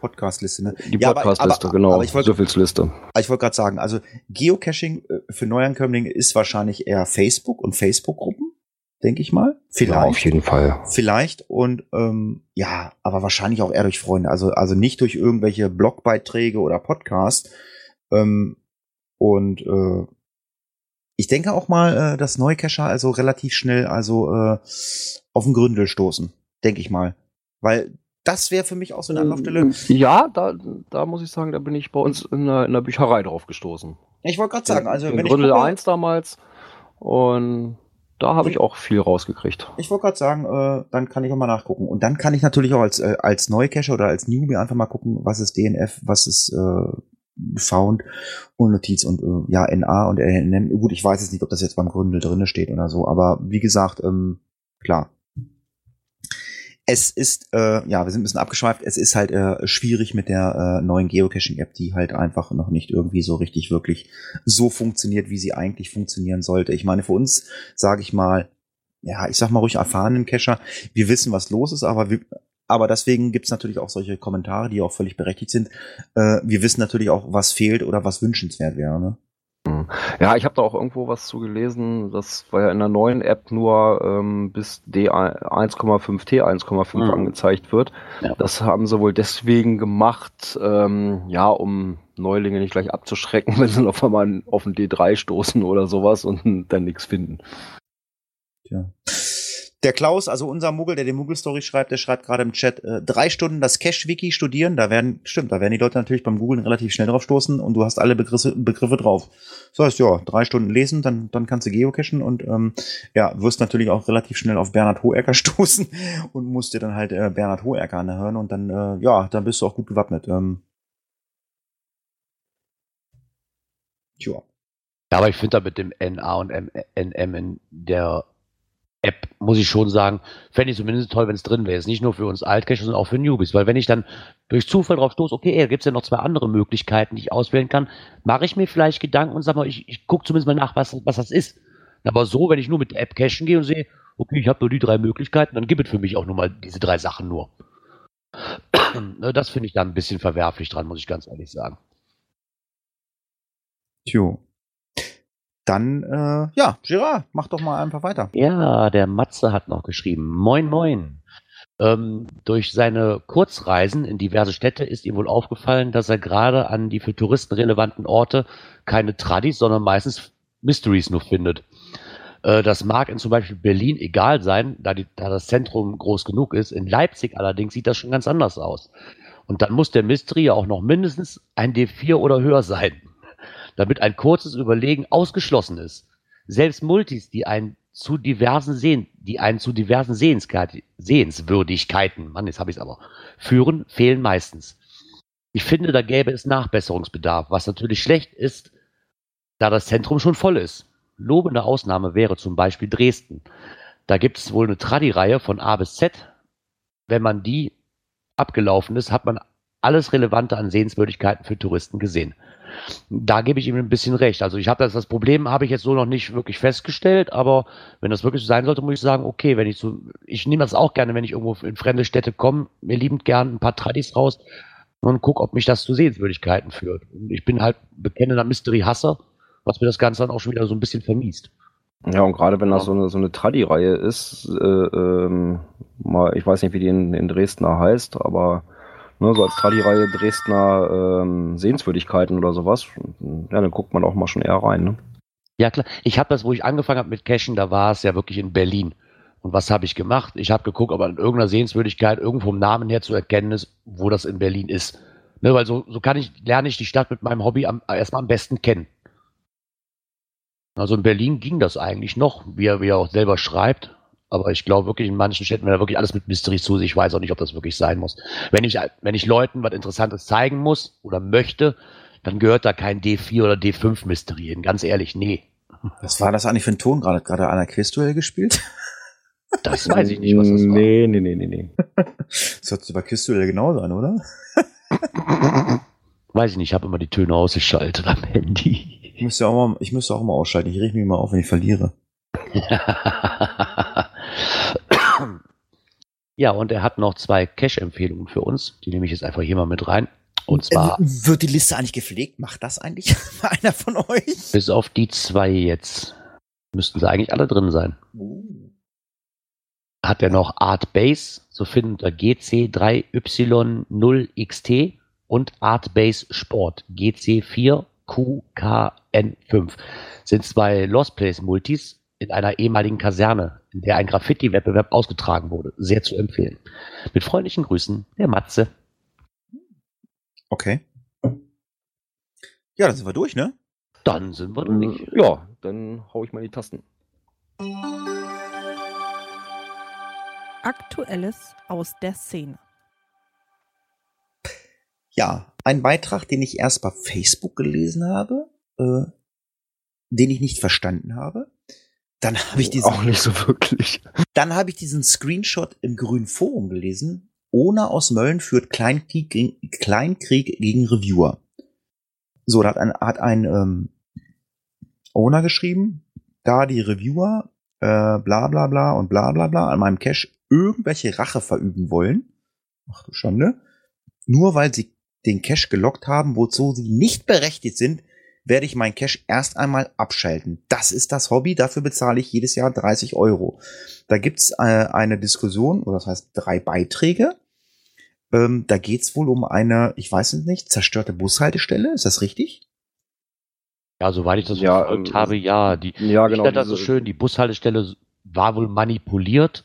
Podcast-Liste, ne? Die ja, Podcast-Liste, genau. Aber ich wollt, Liste. Ich wollte gerade sagen, also Geocaching äh, für Neuankömmlinge ist wahrscheinlich eher Facebook und Facebook-Gruppen denke ich mal. Vielleicht. Ja, auf jeden Fall. Vielleicht und ähm, ja, aber wahrscheinlich auch eher durch Freunde. Also, also nicht durch irgendwelche Blogbeiträge oder Podcasts. Ähm, Und äh, ich denke auch mal, äh, dass Neucacher also relativ schnell also äh, auf den Gründel stoßen, denke ich mal. Weil das wäre für mich auch so eine Anlaufstelle. Ja, da, da muss ich sagen, da bin ich bei uns in der, in der Bücherei drauf gestoßen. Ich wollte gerade sagen, also Den wenn ich Gründel gucke, 1 damals. Und da habe ich auch viel rausgekriegt. Ich wollte gerade sagen, äh, dann kann ich auch mal nachgucken. Und dann kann ich natürlich auch als, äh, als Neucacher oder als Newbie einfach mal gucken, was ist DNF, was ist äh, Found und Notiz und äh, ja, NA und NM. Gut, ich weiß jetzt nicht, ob das jetzt beim Gründel drinne steht oder so, aber wie gesagt, ähm, klar. Es ist, äh, ja, wir sind ein bisschen abgeschweift, es ist halt äh, schwierig mit der äh, neuen Geocaching-App, die halt einfach noch nicht irgendwie so richtig wirklich so funktioniert, wie sie eigentlich funktionieren sollte. Ich meine, für uns, sage ich mal, ja, ich sag mal ruhig erfahrenen Cacher, wir wissen, was los ist, aber wir, aber deswegen gibt's natürlich auch solche Kommentare, die auch völlig berechtigt sind. Äh, wir wissen natürlich auch, was fehlt oder was wünschenswert wäre. Ne? Mhm. Ja, ich habe da auch irgendwo was zu gelesen. Das war ja in der neuen App nur ähm, bis D1,5T 1,5 Mhm. angezeigt wird. Ja. Das haben sie wohl deswegen gemacht, ähm, ja, um Neulinge nicht gleich abzuschrecken, wenn sie noch einmal auf den D3 stoßen oder sowas und dann nichts finden. Tja. Der Klaus, also unser Muggel, der die Muggel-Story schreibt, der schreibt gerade im Chat, äh, drei Stunden das Cache-Wiki studieren, da werden, stimmt, da werden die Leute natürlich beim Googlen relativ schnell drauf stoßen und du hast alle Begriffe, Begriffe drauf. Das heißt, ja, drei Stunden lesen, dann, dann kannst du geocachen und ähm, ja, wirst natürlich auch relativ schnell auf Bernhard Hohecker stoßen und musst dir dann halt äh, Bernhard Hohecker anhören und dann, äh, ja, dann bist du auch gut gewappnet. Ähm, tja. Ja, aber ich finde da mit dem NA und NM in der App, muss ich schon sagen, fände ich zumindest toll, wenn es drin wäre. Ist Nicht nur für uns Altcacher, sondern auch für Newbies. Weil wenn ich dann durch Zufall drauf stoße, okay, da gibt es ja noch zwei andere Möglichkeiten, die ich auswählen kann, mache ich mir vielleicht Gedanken und sag mal, ich, ich gucke zumindest mal nach, was, was das ist. Aber so, wenn ich nur mit der App cachen gehe und sehe, okay, ich habe nur die drei Möglichkeiten, dann gibt es für mich auch nur mal diese drei Sachen nur. Ne, das finde ich da ein bisschen verwerflich dran, muss ich ganz ehrlich sagen. Tjo. Dann, äh, ja, Gerard, mach doch mal einfach weiter. Ja, der Matze hat noch geschrieben. Moin, moin. Ähm, durch seine Kurzreisen in diverse Städte ist ihm wohl aufgefallen, dass er gerade an die für Touristen relevanten Orte keine Tradis, sondern meistens Mysteries nur findet. Äh, das mag in zum Beispiel Berlin egal sein, da, die, da das Zentrum groß genug ist. In Leipzig allerdings sieht das schon ganz anders aus. Und dann muss der Mystery ja auch noch mindestens ein D4 oder höher sein, damit ein kurzes Überlegen ausgeschlossen ist. Selbst Multis, die einen zu diversen Sehen, die einen zu diversen Sehenswürdigkeiten, Mann, jetzt habe ich es aber, führen, fehlen meistens. Ich finde, da gäbe es Nachbesserungsbedarf, was natürlich schlecht ist, da das Zentrum schon voll ist. Lobende Ausnahme wäre zum Beispiel Dresden. Da gibt es wohl eine Tradi-Reihe von A bis Z. Wenn man die abgelaufen ist, hat man alles Relevante an Sehenswürdigkeiten für Touristen gesehen. Da gebe ich ihm ein bisschen recht. Also ich habe das, das Problem habe ich jetzt so noch nicht wirklich festgestellt, aber wenn das wirklich so sein sollte, muss ich sagen, okay, wenn ich so, ich nehme das auch gerne, wenn ich irgendwo in fremde Städte komme, mir liebend gern ein paar Tradis raus und gucke, ob mich das zu Sehenswürdigkeiten führt. Und ich bin halt bekennender Mystery-Hasser, was mir das Ganze dann auch schon wieder so ein bisschen vermiest. Ja, und gerade wenn das so eine, so eine Tradi-Reihe ist, äh, ähm, mal, ich weiß nicht, wie die in, in Dresdner heißt, aber ne, so als Tradi-Reihe Dresdner ähm, Sehenswürdigkeiten oder sowas, ja, dann guckt man auch mal schon eher rein. Ne? Ja klar, ich habe das, wo ich angefangen habe mit Cashen, da war es ja wirklich in Berlin. Und was habe ich gemacht? Ich habe geguckt, ob an irgendeiner Sehenswürdigkeit irgendwo vom Namen her zu erkennen ist, wo das in Berlin ist. Ne, weil so, so kann ich, lerne ich die Stadt mit meinem Hobby am, erstmal am besten kennen. Also in Berlin ging das eigentlich noch, wie er, wie er auch selber schreibt. Aber ich glaube wirklich, in manchen Städten, wenn er wirklich alles mit Mystery zu sich, ich weiß auch nicht, ob das wirklich sein muss. Wenn ich, wenn ich Leuten was Interessantes zeigen muss oder möchte, dann gehört da kein D4 oder D5 Mystery hin. Ganz ehrlich, nee. Was war das eigentlich für ein Ton gerade? Gerade einer Quizduell gespielt? Das weiß ich nicht, was das war. Nee, nee, nee, nee, nee. Das hört sich bei Quizduell genauso an, oder? Weiß ich nicht, ich habe immer die Töne ausgeschaltet am Handy. Ich müsste auch mal, ich müsste auch mal ausschalten. Ich reg mich mal auf, wenn ich verliere. ja, und er hat noch zwei Cash-Empfehlungen für uns. Die nehme ich jetzt einfach hier mal mit rein. Und zwar Äh, wird die Liste eigentlich gepflegt? Macht das eigentlich einer von euch? bis auf die zwei jetzt. Müssten sie eigentlich alle drin sein. Hat er noch Art Base, so findet er GC3Y0XT und Art Base Sport GC4 QKN5 sind zwei Lost Place Multis in einer ehemaligen Kaserne, in der ein Graffiti-Wettbewerb ausgetragen wurde. Sehr zu empfehlen. Mit freundlichen Grüßen, der Matze. Okay. Ja, dann sind wir durch, ne? Dann sind wir durch. Äh, Ja, dann hau ich mal die Tasten. Aktuelles aus der Szene. Ja, ein Beitrag, den ich erst bei Facebook gelesen habe, äh, den ich nicht verstanden habe. Dann habe ich diesen, Auch nicht so wirklich. dann habe ich diesen Screenshot im Grünen Forum gelesen. Ohne aus Mölln führt Kleinkrieg, gegen- Kleinkrieg gegen Reviewer. So, da hat ein, hat ein ähm, Owner geschrieben, da die Reviewer äh, bla bla bla und bla bla bla an meinem Cache irgendwelche Rache verüben wollen. Ach du Schande. Nur weil sie den Cache gelockt haben, wozu sie nicht berechtigt sind, werde ich meinen Cache erst einmal abschalten. Das ist das Hobby, dafür bezahle ich jedes Jahr 30 Euro. Da gibt's äh, eine Diskussion, oder das heißt drei Beiträge. Ähm, da geht's wohl um eine, ich weiß es nicht, zerstörte Bushaltestelle, ist das richtig? Ja, soweit ich das Ja, verfolgt ähm, habe, ja. Die, Ja, ich genau. fand das so schön, die Bushaltestelle war wohl manipuliert.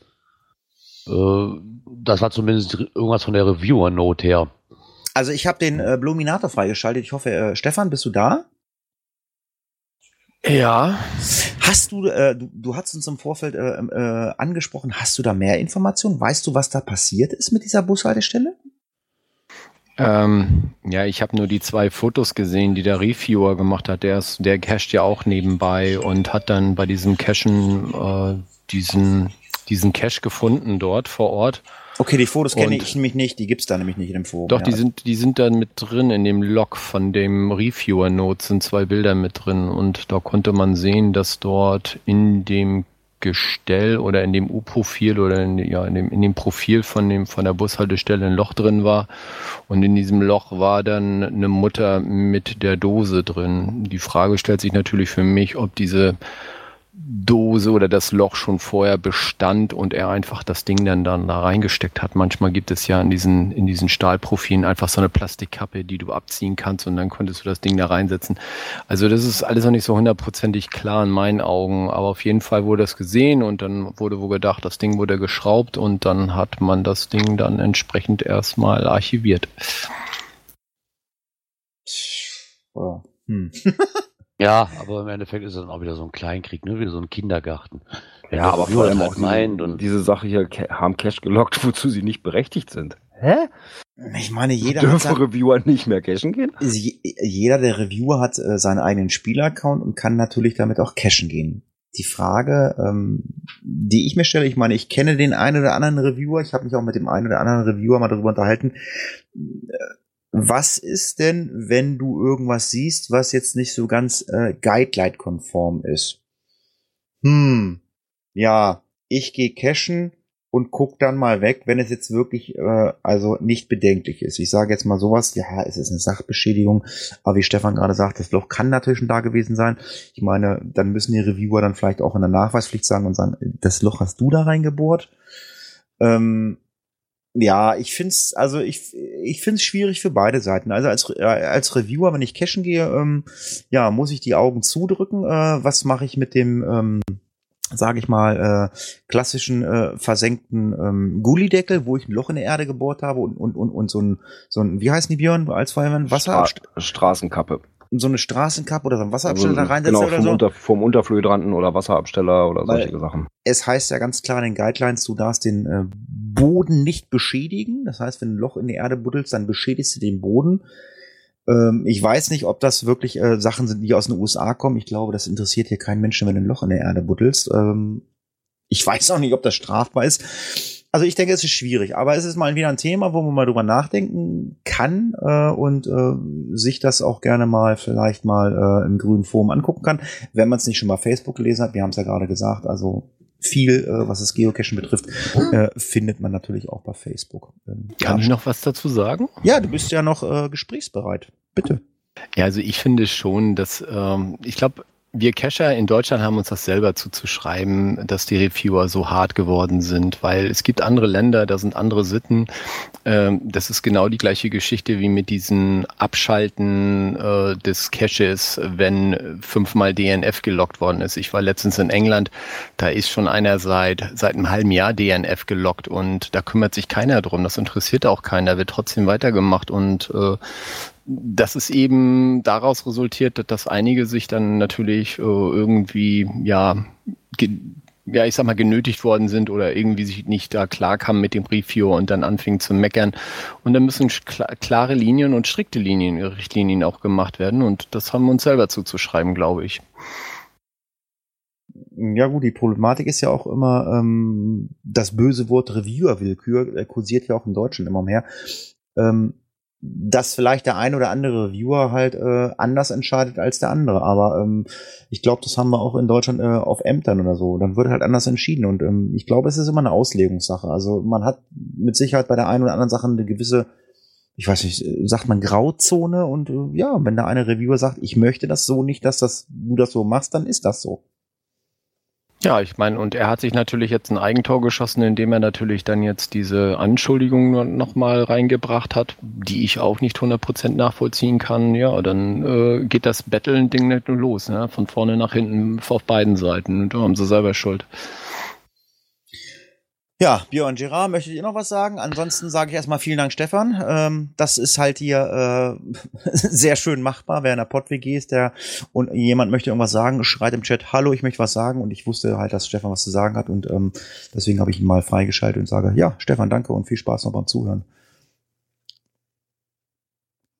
Äh, das war zumindest irgendwas von der Reviewer-Note her. Also ich habe den äh, Bluminator freigeschaltet. Ich hoffe, äh, Stefan, bist du da? Ja. Hast du, äh, du, du hast uns im Vorfeld äh, äh, angesprochen, hast du da mehr Informationen? Weißt du, was da passiert ist mit dieser Bushaltestelle? Ähm, ja, ich habe nur die zwei Fotos gesehen, die der Reviewer gemacht hat. Der, ist, der cached ja auch nebenbei und hat dann bei diesem Cachen äh, diesen, diesen Cache gefunden dort vor Ort. Okay, die Fotos kenne ich nämlich nicht, die gibt's da nämlich nicht in dem Forum. Doch, ja. die sind, die sind dann mit drin in dem Log von dem Reviewer-Note sind zwei Bilder mit drin und da konnte man sehen, dass dort in dem Gestell oder in dem U-Profil oder in, ja, in, dem, in dem Profil von, dem, von der Bushaltestelle ein Loch drin war. Und in diesem Loch war dann eine Mutter mit der Dose drin. Die Frage stellt sich natürlich für mich, ob diese Dose oder das Loch schon vorher bestand und er einfach das Ding dann, dann da reingesteckt hat. Manchmal gibt es ja in diesen, in diesen Stahlprofilen einfach so eine Plastikkappe, die du abziehen kannst und dann konntest du das Ding da reinsetzen. Also das ist alles noch nicht so hundertprozentig klar in meinen Augen, aber auf jeden Fall wurde das gesehen und dann wurde wohl gedacht, das Ding wurde geschraubt und dann hat man das Ding dann entsprechend erstmal archiviert. Oh. Hm. Ja, aber im Endeffekt ist es dann auch wieder so ein Kleinkrieg, ne? wie so ein Kindergarten. Wenn Ja, aber vor das allem halt auch diese, meint und diese Sache hier haben Cache gelockt, wozu sie nicht berechtigt sind. Hä? Ich meine, jeder hat Dürfen Reviewer nicht mehr cashen gehen? je- jeder der Reviewer hat äh, seinen eigenen Spielaccount und kann natürlich damit auch cashen gehen. Die Frage, ähm, die ich mir stelle, ich meine, ich kenne den einen oder anderen Reviewer, ich habe mich auch mit dem einen oder anderen Reviewer mal darüber unterhalten. Äh, Was ist denn, wenn du irgendwas siehst, was jetzt nicht so ganz äh, Guideline-konform ist? Hm, ja, ich gehe cashen und guck dann mal weg, wenn es jetzt wirklich äh, also nicht bedenklich ist. Ich sage jetzt mal sowas, ja, es ist eine Sachbeschädigung, aber wie Stefan gerade sagt, das Loch kann natürlich schon da gewesen sein. Ich meine, dann müssen die Reviewer dann vielleicht auch in der Nachweispflicht sagen und sagen, das Loch hast du da reingebohrt. Ähm, ja, ich find's, also ich, ich find's schwierig für beide Seiten. Also als, äh, als Reviewer, wenn ich cashen gehe, ähm, ja, muss ich die Augen zudrücken. Äh, was mache ich mit dem, ähm, sage ich mal, äh, klassischen äh, versenkten ähm, Gullideckel, wo ich ein Loch in der Erde gebohrt habe und, und, und, und so ein, so ein, wie heißen die Björn als Feuerwehrmann? Wasser, Stra Straßenkappe. So eine Straßenkappe oder so ein Wasserabsteller da Also, reinsetzen genau, oder vom, so. Unter, vom Unterflöhydranten oder Wasserabsteller oder Weil- solche Sachen. es heißt ja ganz klar in den Guidelines, du darfst den äh, Boden nicht beschädigen. Das heißt, wenn du ein Loch in die Erde buddelst, dann beschädigst du den Boden. Ähm, ich weiß nicht, ob das wirklich äh, Sachen sind, die aus den USA kommen. Ich glaube, das interessiert hier keinen Menschen, wenn du ein Loch in der Erde buddelst. Ähm, ich weiß auch nicht, ob das strafbar ist. Also ich denke, es ist schwierig, aber es ist mal wieder ein Thema, wo man mal drüber nachdenken kann äh, und äh, sich das auch gerne mal vielleicht mal äh, im grünen Forum angucken kann, wenn man es nicht schon bei Facebook gelesen hat. Wir haben es ja gerade gesagt, also viel, äh, was das Geocachen betrifft, äh, findet man natürlich auch bei Facebook. Ähm, Kann ich noch was dazu sagen? ja, du bist ja noch äh, gesprächsbereit. Bitte. Ja, also ich finde schon, dass ähm, ich glaube, wir Cacher in Deutschland haben uns das selber zuzuschreiben, dass die Reviewer so hart geworden sind, weil es gibt andere Länder, da sind andere Sitten. Ähm, das ist genau die gleiche Geschichte wie mit diesen Abschalten äh, des Caches, wenn fünfmal DNF gelockt worden ist. Ich war letztens in England, da ist schon einer seit, seit einem halben Jahr DNF gelockt und da kümmert sich keiner drum. Das interessiert auch keiner, wird trotzdem weitergemacht und äh, das ist eben daraus resultiert, dass einige sich dann natürlich äh, irgendwie, ja, ja, ich sag mal, genötigt worden sind oder irgendwie sich nicht da klar kamen mit dem Review und dann anfingen zu meckern. Und dann müssen klare Linien und strikte Linien, Richtlinien auch gemacht werden. Und das haben wir uns selber zuzuschreiben, glaube ich. Ja gut, die Problematik ist ja auch immer, ähm, das böse Wort Reviewer-Willkür äh, kursiert ja auch in Deutschland immer mehr. Ähm, dass vielleicht der ein oder andere Reviewer halt äh, anders entscheidet als der andere. Aber ähm, ich glaube, das haben wir auch in Deutschland äh, auf Ämtern oder so. Dann wird halt anders entschieden. Und ähm, ich glaube, es ist immer eine Auslegungssache. Also man hat mit Sicherheit bei der einen oder anderen Sache eine gewisse, ich weiß nicht, sagt man Grauzone. Und äh, ja, wenn da eine Reviewer sagt, ich möchte das so nicht, dass das, du das so machst, dann ist das so. Ja, ich meine, und er hat sich natürlich jetzt ein Eigentor geschossen, indem er natürlich dann jetzt diese Anschuldigung nochmal reingebracht hat, die ich auch nicht 100% nachvollziehen kann. Ja, dann äh, geht das Betteln-Ding nicht nur los, ne? von vorne nach hinten auf beiden Seiten. Und da haben sie selber Schuld. Ja, Björn Gerard, möchtet ihr noch was sagen? Ansonsten sage ich erstmal vielen Dank, Stefan. Ähm, das ist halt hier äh, sehr schön machbar. Wer in der Pott-WG ist, der und jemand möchte irgendwas sagen, schreit im Chat, hallo, ich möchte was sagen. Und ich wusste halt, dass Stefan was zu sagen hat. Und ähm, deswegen habe ich ihn mal freigeschaltet und sage, ja, Stefan, danke und viel Spaß noch beim Zuhören.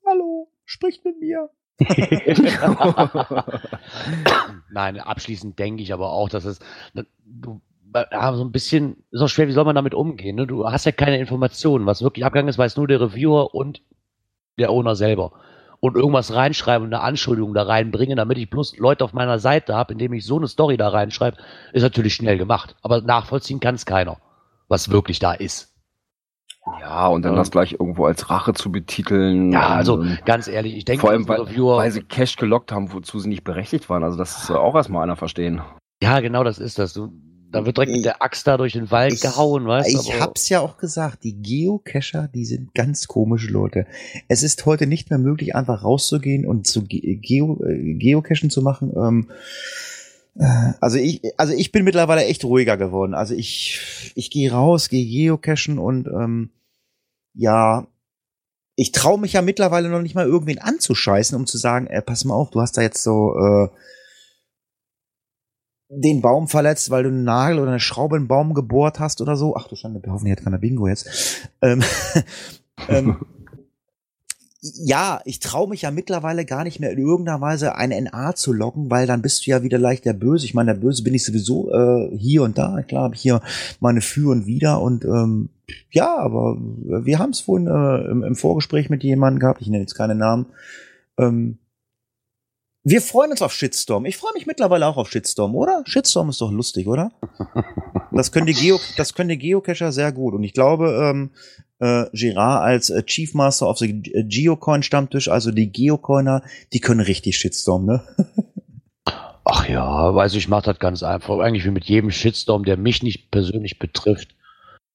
Hallo, spricht mit mir. Nein, abschließend denke ich aber auch, dass es, du ja, so ein bisschen, ist auch schwer, wie soll man damit umgehen? Ne? Du hast ja keine Informationen. Was wirklich abgegangen ist, weiß nur der Reviewer und der Owner selber. Und irgendwas reinschreiben und eine Anschuldigung da reinbringen, damit ich bloß Leute auf meiner Seite habe, indem ich so eine Story da reinschreibe, ist natürlich schnell gemacht. Aber nachvollziehen kann es keiner, was wirklich da ist. Ja, und dann ja. das gleich irgendwo als Rache zu betiteln. Ja, also ganz ehrlich, ich denke, vor allem, weil, Reviewer, weil sie Cash gelockt haben, wozu sie nicht berechtigt waren. Also das soll auch erstmal einer verstehen. Ja, genau, das ist das. Du, da wird direkt mit der Axt da durch den Wald ich, gehauen, weißt du? Ich hab's ja auch gesagt, die Geocacher, die sind ganz komische Leute. Es ist heute nicht mehr möglich, einfach rauszugehen und zu Geo, äh, Geocachen zu machen. Ähm, äh, also ich, also ich bin mittlerweile echt ruhiger geworden. Also ich, ich gehe raus, gehe Geocachen und ähm, ja, ich traue mich ja mittlerweile noch nicht mal irgendwen anzuscheißen, um zu sagen, äh, pass mal auf, du hast da jetzt so äh, den Baum verletzt, weil du einen Nagel oder eine Schraube in den Baum gebohrt hast oder so. Ach du Schande, wir hoffen, jetzt keiner Bingo jetzt. Ähm, ähm, ja, ich traue mich ja mittlerweile gar nicht mehr in irgendeiner Weise ein NA zu locken, weil dann bist du ja wieder leicht der Böse. Ich meine, der Böse bin ich sowieso äh, hier und da. Klar habe ich hier meine Für und Wider und ähm, ja, aber wir haben es vorhin äh, im, im, Vorgespräch mit jemandem gehabt, ich nenne jetzt keine Namen, ähm, wir freuen uns auf Shitstorm. Ich freue mich mittlerweile auch auf Shitstorm, oder? Shitstorm ist doch lustig, oder? Das können die, Geo das können die Geocacher sehr gut. Und ich glaube, ähm, äh, Girard als äh, Chief Master of the Geocoin Stammtisch, also die Geocoiner, die können richtig Shitstorm, ne? Ach ja, also ich mache das ganz einfach. Eigentlich wie mit jedem Shitstorm, der mich nicht persönlich betrifft.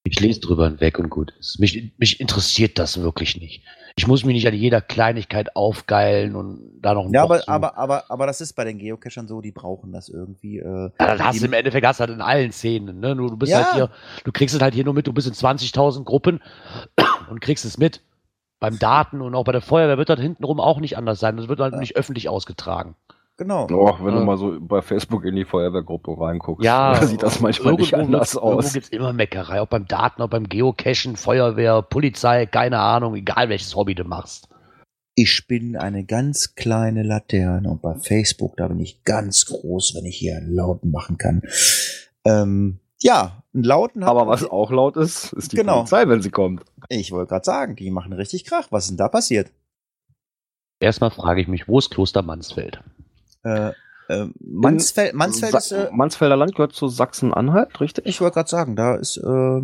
Ich lese drüber hinweg und gut ist. Mich, mich interessiert das wirklich nicht. Ich muss mich nicht an jeder Kleinigkeit aufgeilen und da noch ein Ja, aber, aber, aber, aber das ist bei den Geocachern so, die brauchen das irgendwie. Äh, ja, das hast du im Endeffekt hast du halt in allen Szenen. Ne? Du, du bist ja. halt hier, du kriegst es halt hier nur mit, du bist in 20.000 Gruppen und kriegst es mit. Beim Daten und auch bei der Feuerwehr wird das hintenrum auch nicht anders sein. Das wird halt ja. nicht öffentlich ausgetragen. Genau. Doch, wenn ja. du mal so bei Facebook in die Feuerwehrgruppe reinguckst, ja, sieht das manchmal nicht anders aus. Irgendwo gibt's immer Meckerei, auch beim Daten, auch beim Geocachen, Feuerwehr, Polizei, keine Ahnung, egal welches Hobby du machst. Ich bin eine ganz kleine Laterne und bei Facebook, da bin ich ganz groß, wenn ich hier einen Lauten machen kann. Ähm, ja, einen Lauten. Aber was auch laut ist, ist die genau. Polizei, wenn sie kommt. Ich wollte gerade sagen, die machen richtig Krach. Was ist denn da passiert? Erstmal frage ich mich, wo ist Kloster Mansfeld? Äh, äh, Mansfeld, Mansfeld Sa ist, äh, Mansfelder Land gehört zu Sachsen-Anhalt, richtig? Ich wollte gerade sagen, da ist äh,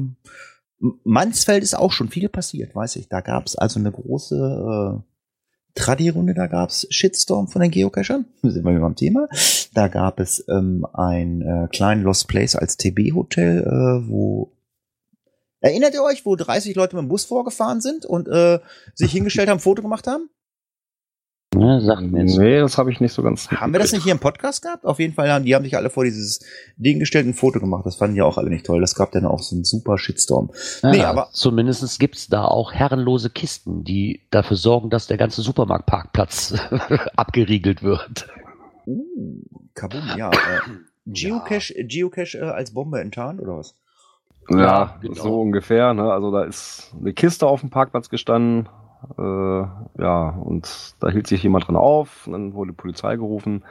Mansfeld ist auch schon viel passiert, weiß ich. Da gab es also eine große, äh, Tradi-Runde, da gab's Shitstorm von den Geocachern. Sind wir beim Thema. Da gab es ähm, ein äh, kleinen Lost Place als TB-Hotel, äh, wo Erinnert ihr euch, wo 30 Leute mit dem Bus vorgefahren sind und äh, sich hingestellt haben, Foto gemacht haben? Ne, sagt mir jetzt. Nee, das habe ich nicht so ganz. Haben wir das nicht hier im Podcast gehabt? Auf jeden Fall haben die haben sich alle vor dieses Ding gestellt und ein Foto gemacht. Das fanden die auch alle nicht toll. Das gab dann auch so einen super Shitstorm. Ja, nee, aber zumindest gibt's da auch herrenlose Kisten, die dafür sorgen, dass der ganze Supermarktparkplatz abgeriegelt wird. uh, Kabum, ja. Äh, Geocache, Geocache äh, als Bombe enttarnt oder was? Ja, Ja, genau. so ungefähr. Ne? Also da ist eine Kiste auf dem Parkplatz gestanden. Äh, ja, und da hielt sich jemand dran auf. Dann wurde die Polizei gerufen.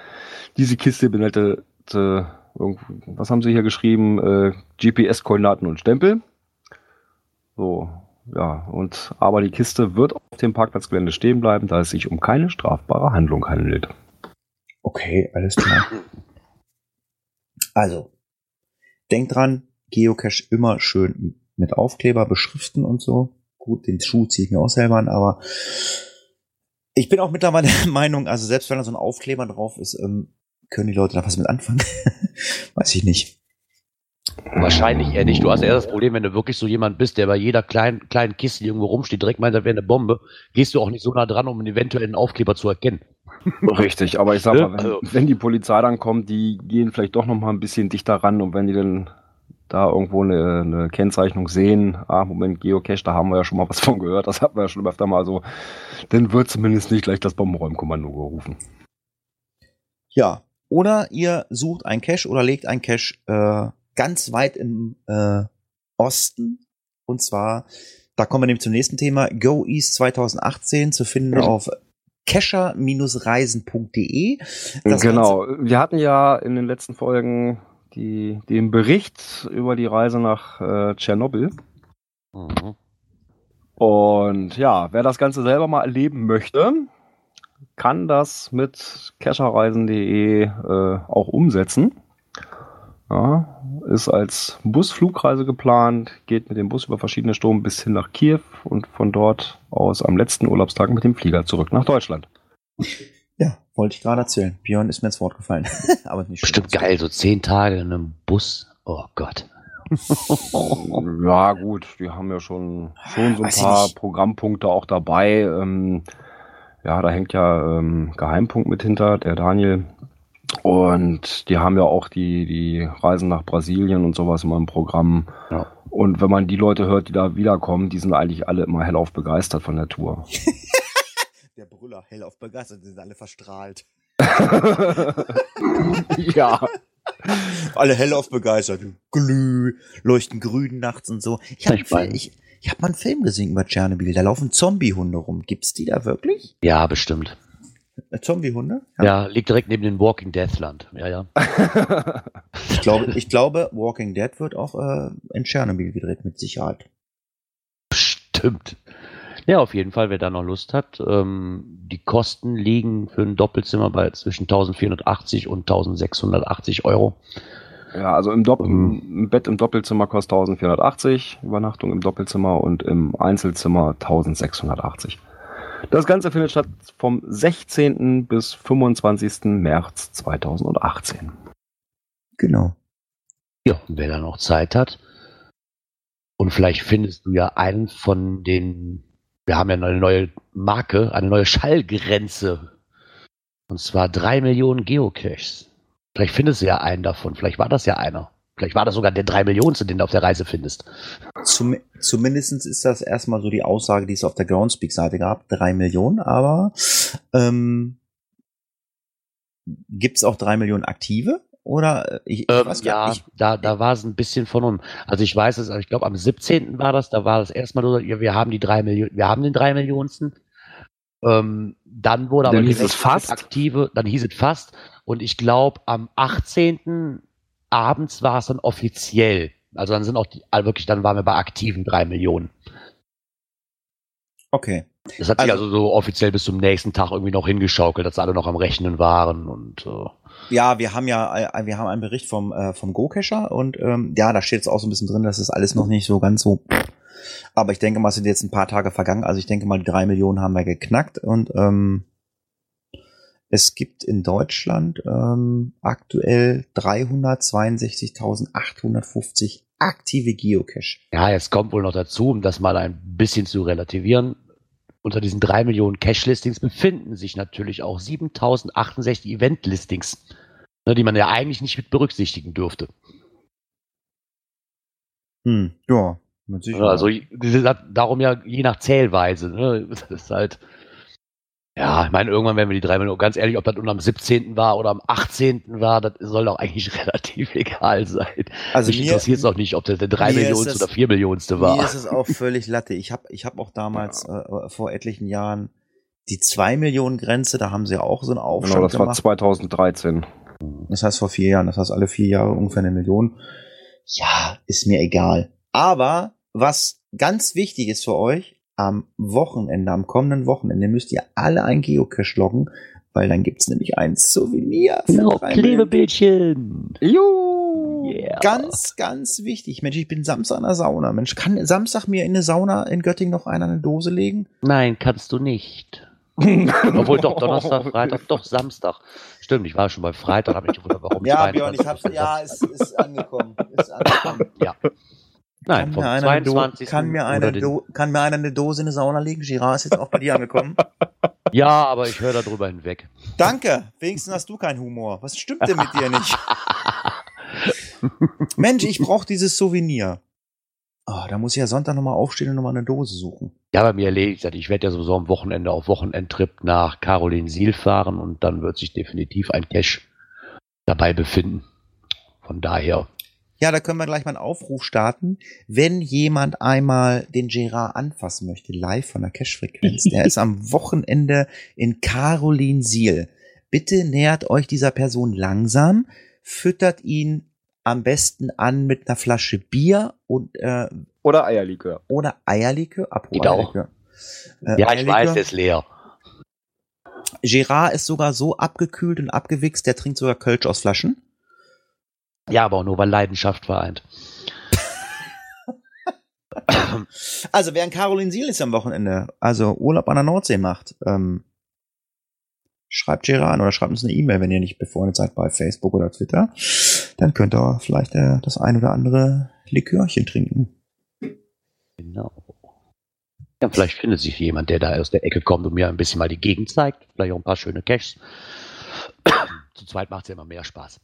Diese Kiste beinhaltete, irgend- was haben sie hier geschrieben? Äh, GPS-Koordinaten und Stempel. So, ja, und aber die Kiste wird auf dem Parkplatzgelände stehen bleiben, da es sich um keine strafbare Handlung handelt. Okay, alles klar. Also, denkt dran, Geocache immer schön mit Aufkleber beschriften und so. Gut, den Schuh ziehe ich mir auch selber an, aber ich bin auch mittlerweile der Meinung, also selbst wenn da so ein Aufkleber drauf ist, ähm, können die Leute da was mit anfangen? Weiß ich nicht. Wahrscheinlich eher nicht. Du hast eher das Problem, wenn du wirklich so jemand bist, der bei jeder kleinen, kleinen Kiste, die irgendwo rumsteht, direkt meint, da wäre eine Bombe, gehst du auch nicht so nah dran, um einen eventuellen Aufkleber zu erkennen. Richtig, aber ich sag Ne? mal, wenn, Also- wenn die Polizei dann kommt, die gehen vielleicht doch noch mal ein bisschen dichter ran und wenn die dann da irgendwo eine, eine Kennzeichnung sehen, ah, Moment, Geocache, da haben wir ja schon mal was von gehört, das hatten wir ja schon öfter mal so, dann wird zumindest nicht gleich das Bombenräumkommando gerufen. Ja, oder ihr sucht ein Cache oder legt ein Cache äh, ganz weit im äh, Osten. Und zwar, da kommen wir nämlich zum nächsten Thema, Go East 2018 zu finden auf cacher-reisen.de. Das genau, wir hatten ja in den letzten Folgen die, den Bericht über die Reise nach äh, Tschernobyl. Mhm. Und ja, wer das Ganze selber mal erleben möchte, kann das mit cacherreisen.de äh, auch umsetzen. Ja, ist als Busflugreise geplant, geht mit dem Bus über verschiedene Stunden bis hin nach Kiew und von dort aus am letzten Urlaubstag mit dem Flieger zurück nach Deutschland. Wollte ich gerade erzählen. Björn ist mir ins Wort gefallen. Aber nicht Bestimmt geil, so zehn Tage in einem Bus. Oh Gott. Ja, gut, die haben ja schon, schon so ein Weiß paar. Programmpunkte auch dabei. Ähm, ja, da hängt ja ähm, Geheimpunkt mit hinter, der Daniel. Und die haben ja auch die, die Reisen nach Brasilien und sowas immer im Programm. Ja. Und wenn man die Leute hört, die da wiederkommen, die sind eigentlich alle immer hellauf begeistert von der Tour. Der Brüller hell auf begeistert, sind alle verstrahlt. ja. Alle hell auf begeistert. Glüh, leuchten grün nachts und so. Ich habe Ich ich, ich hab mal einen Film gesehen über Tschernobyl. Da laufen Zombiehunde rum. Gibt's die da wirklich? Ja, bestimmt. Äh, Zombiehunde? Ja. liegt direkt neben dem Walking Death Land. Ja, ja. Ich glaube, ich glaube, Walking Dead wird auch äh, in Tschernobyl gedreht, mit Sicherheit. Bestimmt. Ja, auf jeden Fall, wer da noch Lust hat. Ähm, die Kosten liegen für ein Doppelzimmer bei zwischen 1480 und 1680 Euro. Ja, also im, Dopp Ähm. im Bett im Doppelzimmer kostet 1480, Übernachtung im Doppelzimmer und im Einzelzimmer 1680. Das Ganze findet statt vom 16. bis 25. März 2018. Genau. Ja, wer da noch Zeit hat. Und vielleicht findest du ja einen von den, wir haben ja eine neue Marke, eine neue Schallgrenze. Und zwar drei Millionen Geocaches. Vielleicht findest du ja einen davon. Vielleicht war das ja einer. Vielleicht war das sogar der drei Millionste, den du auf der Reise findest. Zum, zumindestens ist das erstmal so die Aussage, die es auf der Groundspeak-Seite gab. Drei Millionen, aber ähm, gibt's auch drei Millionen aktive? Oder äh, ich, ich Ähm, weiß ja, gar nicht. da, da war es ein bisschen von um. Also ich weiß es, ich glaube am 17. war das, da war das erstmal so, ja, wir haben die drei Millionen, wir haben den drei Millionensten. Ähm, dann wurde aber Dann hieß gerechnet es fast. aktive, dann hieß es fast. Und ich glaube am 18. abends war es dann offiziell. Also dann sind auch die, also wirklich, dann waren wir bei aktiven drei Millionen. Okay. Das hat sich Also- also so offiziell bis zum nächsten Tag irgendwie noch hingeschaukelt, dass alle noch am Rechnen waren und äh, Ja, wir haben ja, äh, wir haben einen Bericht vom, äh, vom Go-Cacher und ähm, ja, da steht jetzt auch so ein bisschen drin, dass das alles noch nicht so ganz so Aber ich denke mal, es sind jetzt ein paar Tage vergangen. Also ich denke mal, die drei Millionen haben wir geknackt und ähm, es gibt in Deutschland ähm, aktuell 362.850 aktive Geocache. Ja, es kommt wohl noch dazu, um das mal ein bisschen zu relativieren. Unter diesen drei Millionen Cache-Listings befinden sich natürlich auch 7068 Event-Listings, ne, die man ja eigentlich nicht mit berücksichtigen dürfte. Hm, ja, mit Sicherheit. Also darum ja je nach Zählweise. Ne? Das ist halt. Ja, ich meine, irgendwann werden wir die drei Millionen, ganz ehrlich, ob das nun am 17. war oder am 18. war, das soll doch eigentlich relativ egal sein. Also Mich mir- interessiert es auch nicht, ob das der drei mir ist Millionste es- oder vier Millionste war. Mir ist es auch völlig Latte. Ich habe ich hab auch damals äh, vor etlichen Jahren die 2 Millionen Grenze, da haben sie auch so einen Aufstand Genau, das war gemacht. 2013. Das heißt vor vier Jahren, das heißt alle vier Jahre ungefähr eine Million. Ja, ist mir egal. Aber was ganz wichtig ist für euch, am Wochenende, am kommenden Wochenende müsst ihr alle ein Geocache loggen, weil dann gibt's nämlich ein Souvenir. für Genau. Klebebildchen. Juhu! Yeah. Ganz, ganz wichtig. Mensch, ich bin Samstag in der Sauna. Mensch, kann Samstag mir in eine Sauna in Göttingen noch einer eine Dose legen? Nein, kannst du nicht. Obwohl doch Donnerstag, Freitag, doch Samstag. Stimmt, ich war schon bei Freitag, habe mich gewundert, warum Ja, 22 Björn, ich hab's, ja, es ist angekommen. Ist angekommen. ja. Nein, Kann vom mir, einer eine Do 22. kann, mir Do kann mir einer eine Dose in eine Sauna legen? Girard ist jetzt auch bei dir angekommen. Ja, aber ich höre darüber hinweg. Danke. Wenigstens hast du keinen Humor. Was stimmt denn mit dir nicht? Mensch, ich brauche dieses Souvenir. Ah, da muss ich ja Sonntag nochmal aufstehen und nochmal eine Dose suchen. Ja, bei mir erledigt hat. Ich werde ja sowieso am Wochenende auf Wochenendtrip nach Carolinsiel fahren und dann wird sich definitiv ein Cache dabei befinden. Von daher, Ja, da können wir gleich mal einen Aufruf starten. Wenn jemand einmal den Gerard anfassen möchte, live von der Cash-Frequenz, der ist am Wochenende in Carolinsiel. Bitte nähert euch dieser Person langsam, füttert ihn am besten an mit einer Flasche Bier und äh, Oder Eierlikör. oder Eierlikör. Apropos. Eierlikör. Äh, ja, ich weiß, Eierlikör. der ist leer. Gerard ist sogar so abgekühlt und abgewichst, der trinkt sogar Kölsch aus Flaschen. Ja, aber auch nur, weil Leidenschaft vereint. Also, wer in Carolinsiel ist am Wochenende, also Urlaub an der Nordsee macht, ähm, schreibt Gerard an oder schreibt uns eine E-Mail, wenn ihr nicht befreundet seid bei Facebook oder Twitter. Dann könnt ihr vielleicht äh, das ein oder andere Likörchen trinken. Genau. Ja, vielleicht findet sich jemand, der da aus der Ecke kommt und mir ein bisschen mal die Gegend zeigt. Vielleicht auch ein paar schöne Caches. Zu zweit macht es ja immer mehr Spaß.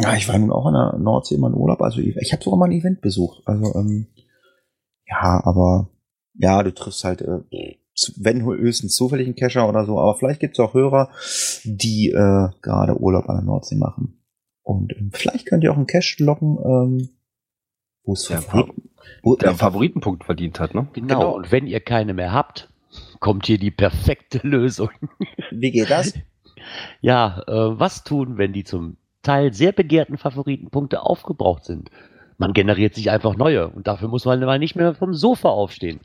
Ja, ich war nun auch an der Nordsee immer in Urlaub. Also ich, ich habe sogar mal ein Event besucht. Also ähm, ja, aber ja, du triffst halt, äh, wenn höchstens zufällig einen Kescher oder so. Aber vielleicht gibt es auch Hörer, die äh, gerade Urlaub an der Nordsee machen. Und ähm, vielleicht könnt ihr auch einen Cache locken, ähm, wo es Der Favoriten, wo, Der einen Favoritenpunkt verdient hat, ne? Genau. Genau. Und wenn ihr keine mehr habt, kommt hier die perfekte Lösung. Wie geht das? Ja, äh, was tun, wenn die zum Teil sehr begehrten Favoritenpunkte aufgebraucht sind? Man generiert sich einfach neue und dafür muss man mal nicht mehr vom Sofa aufstehen.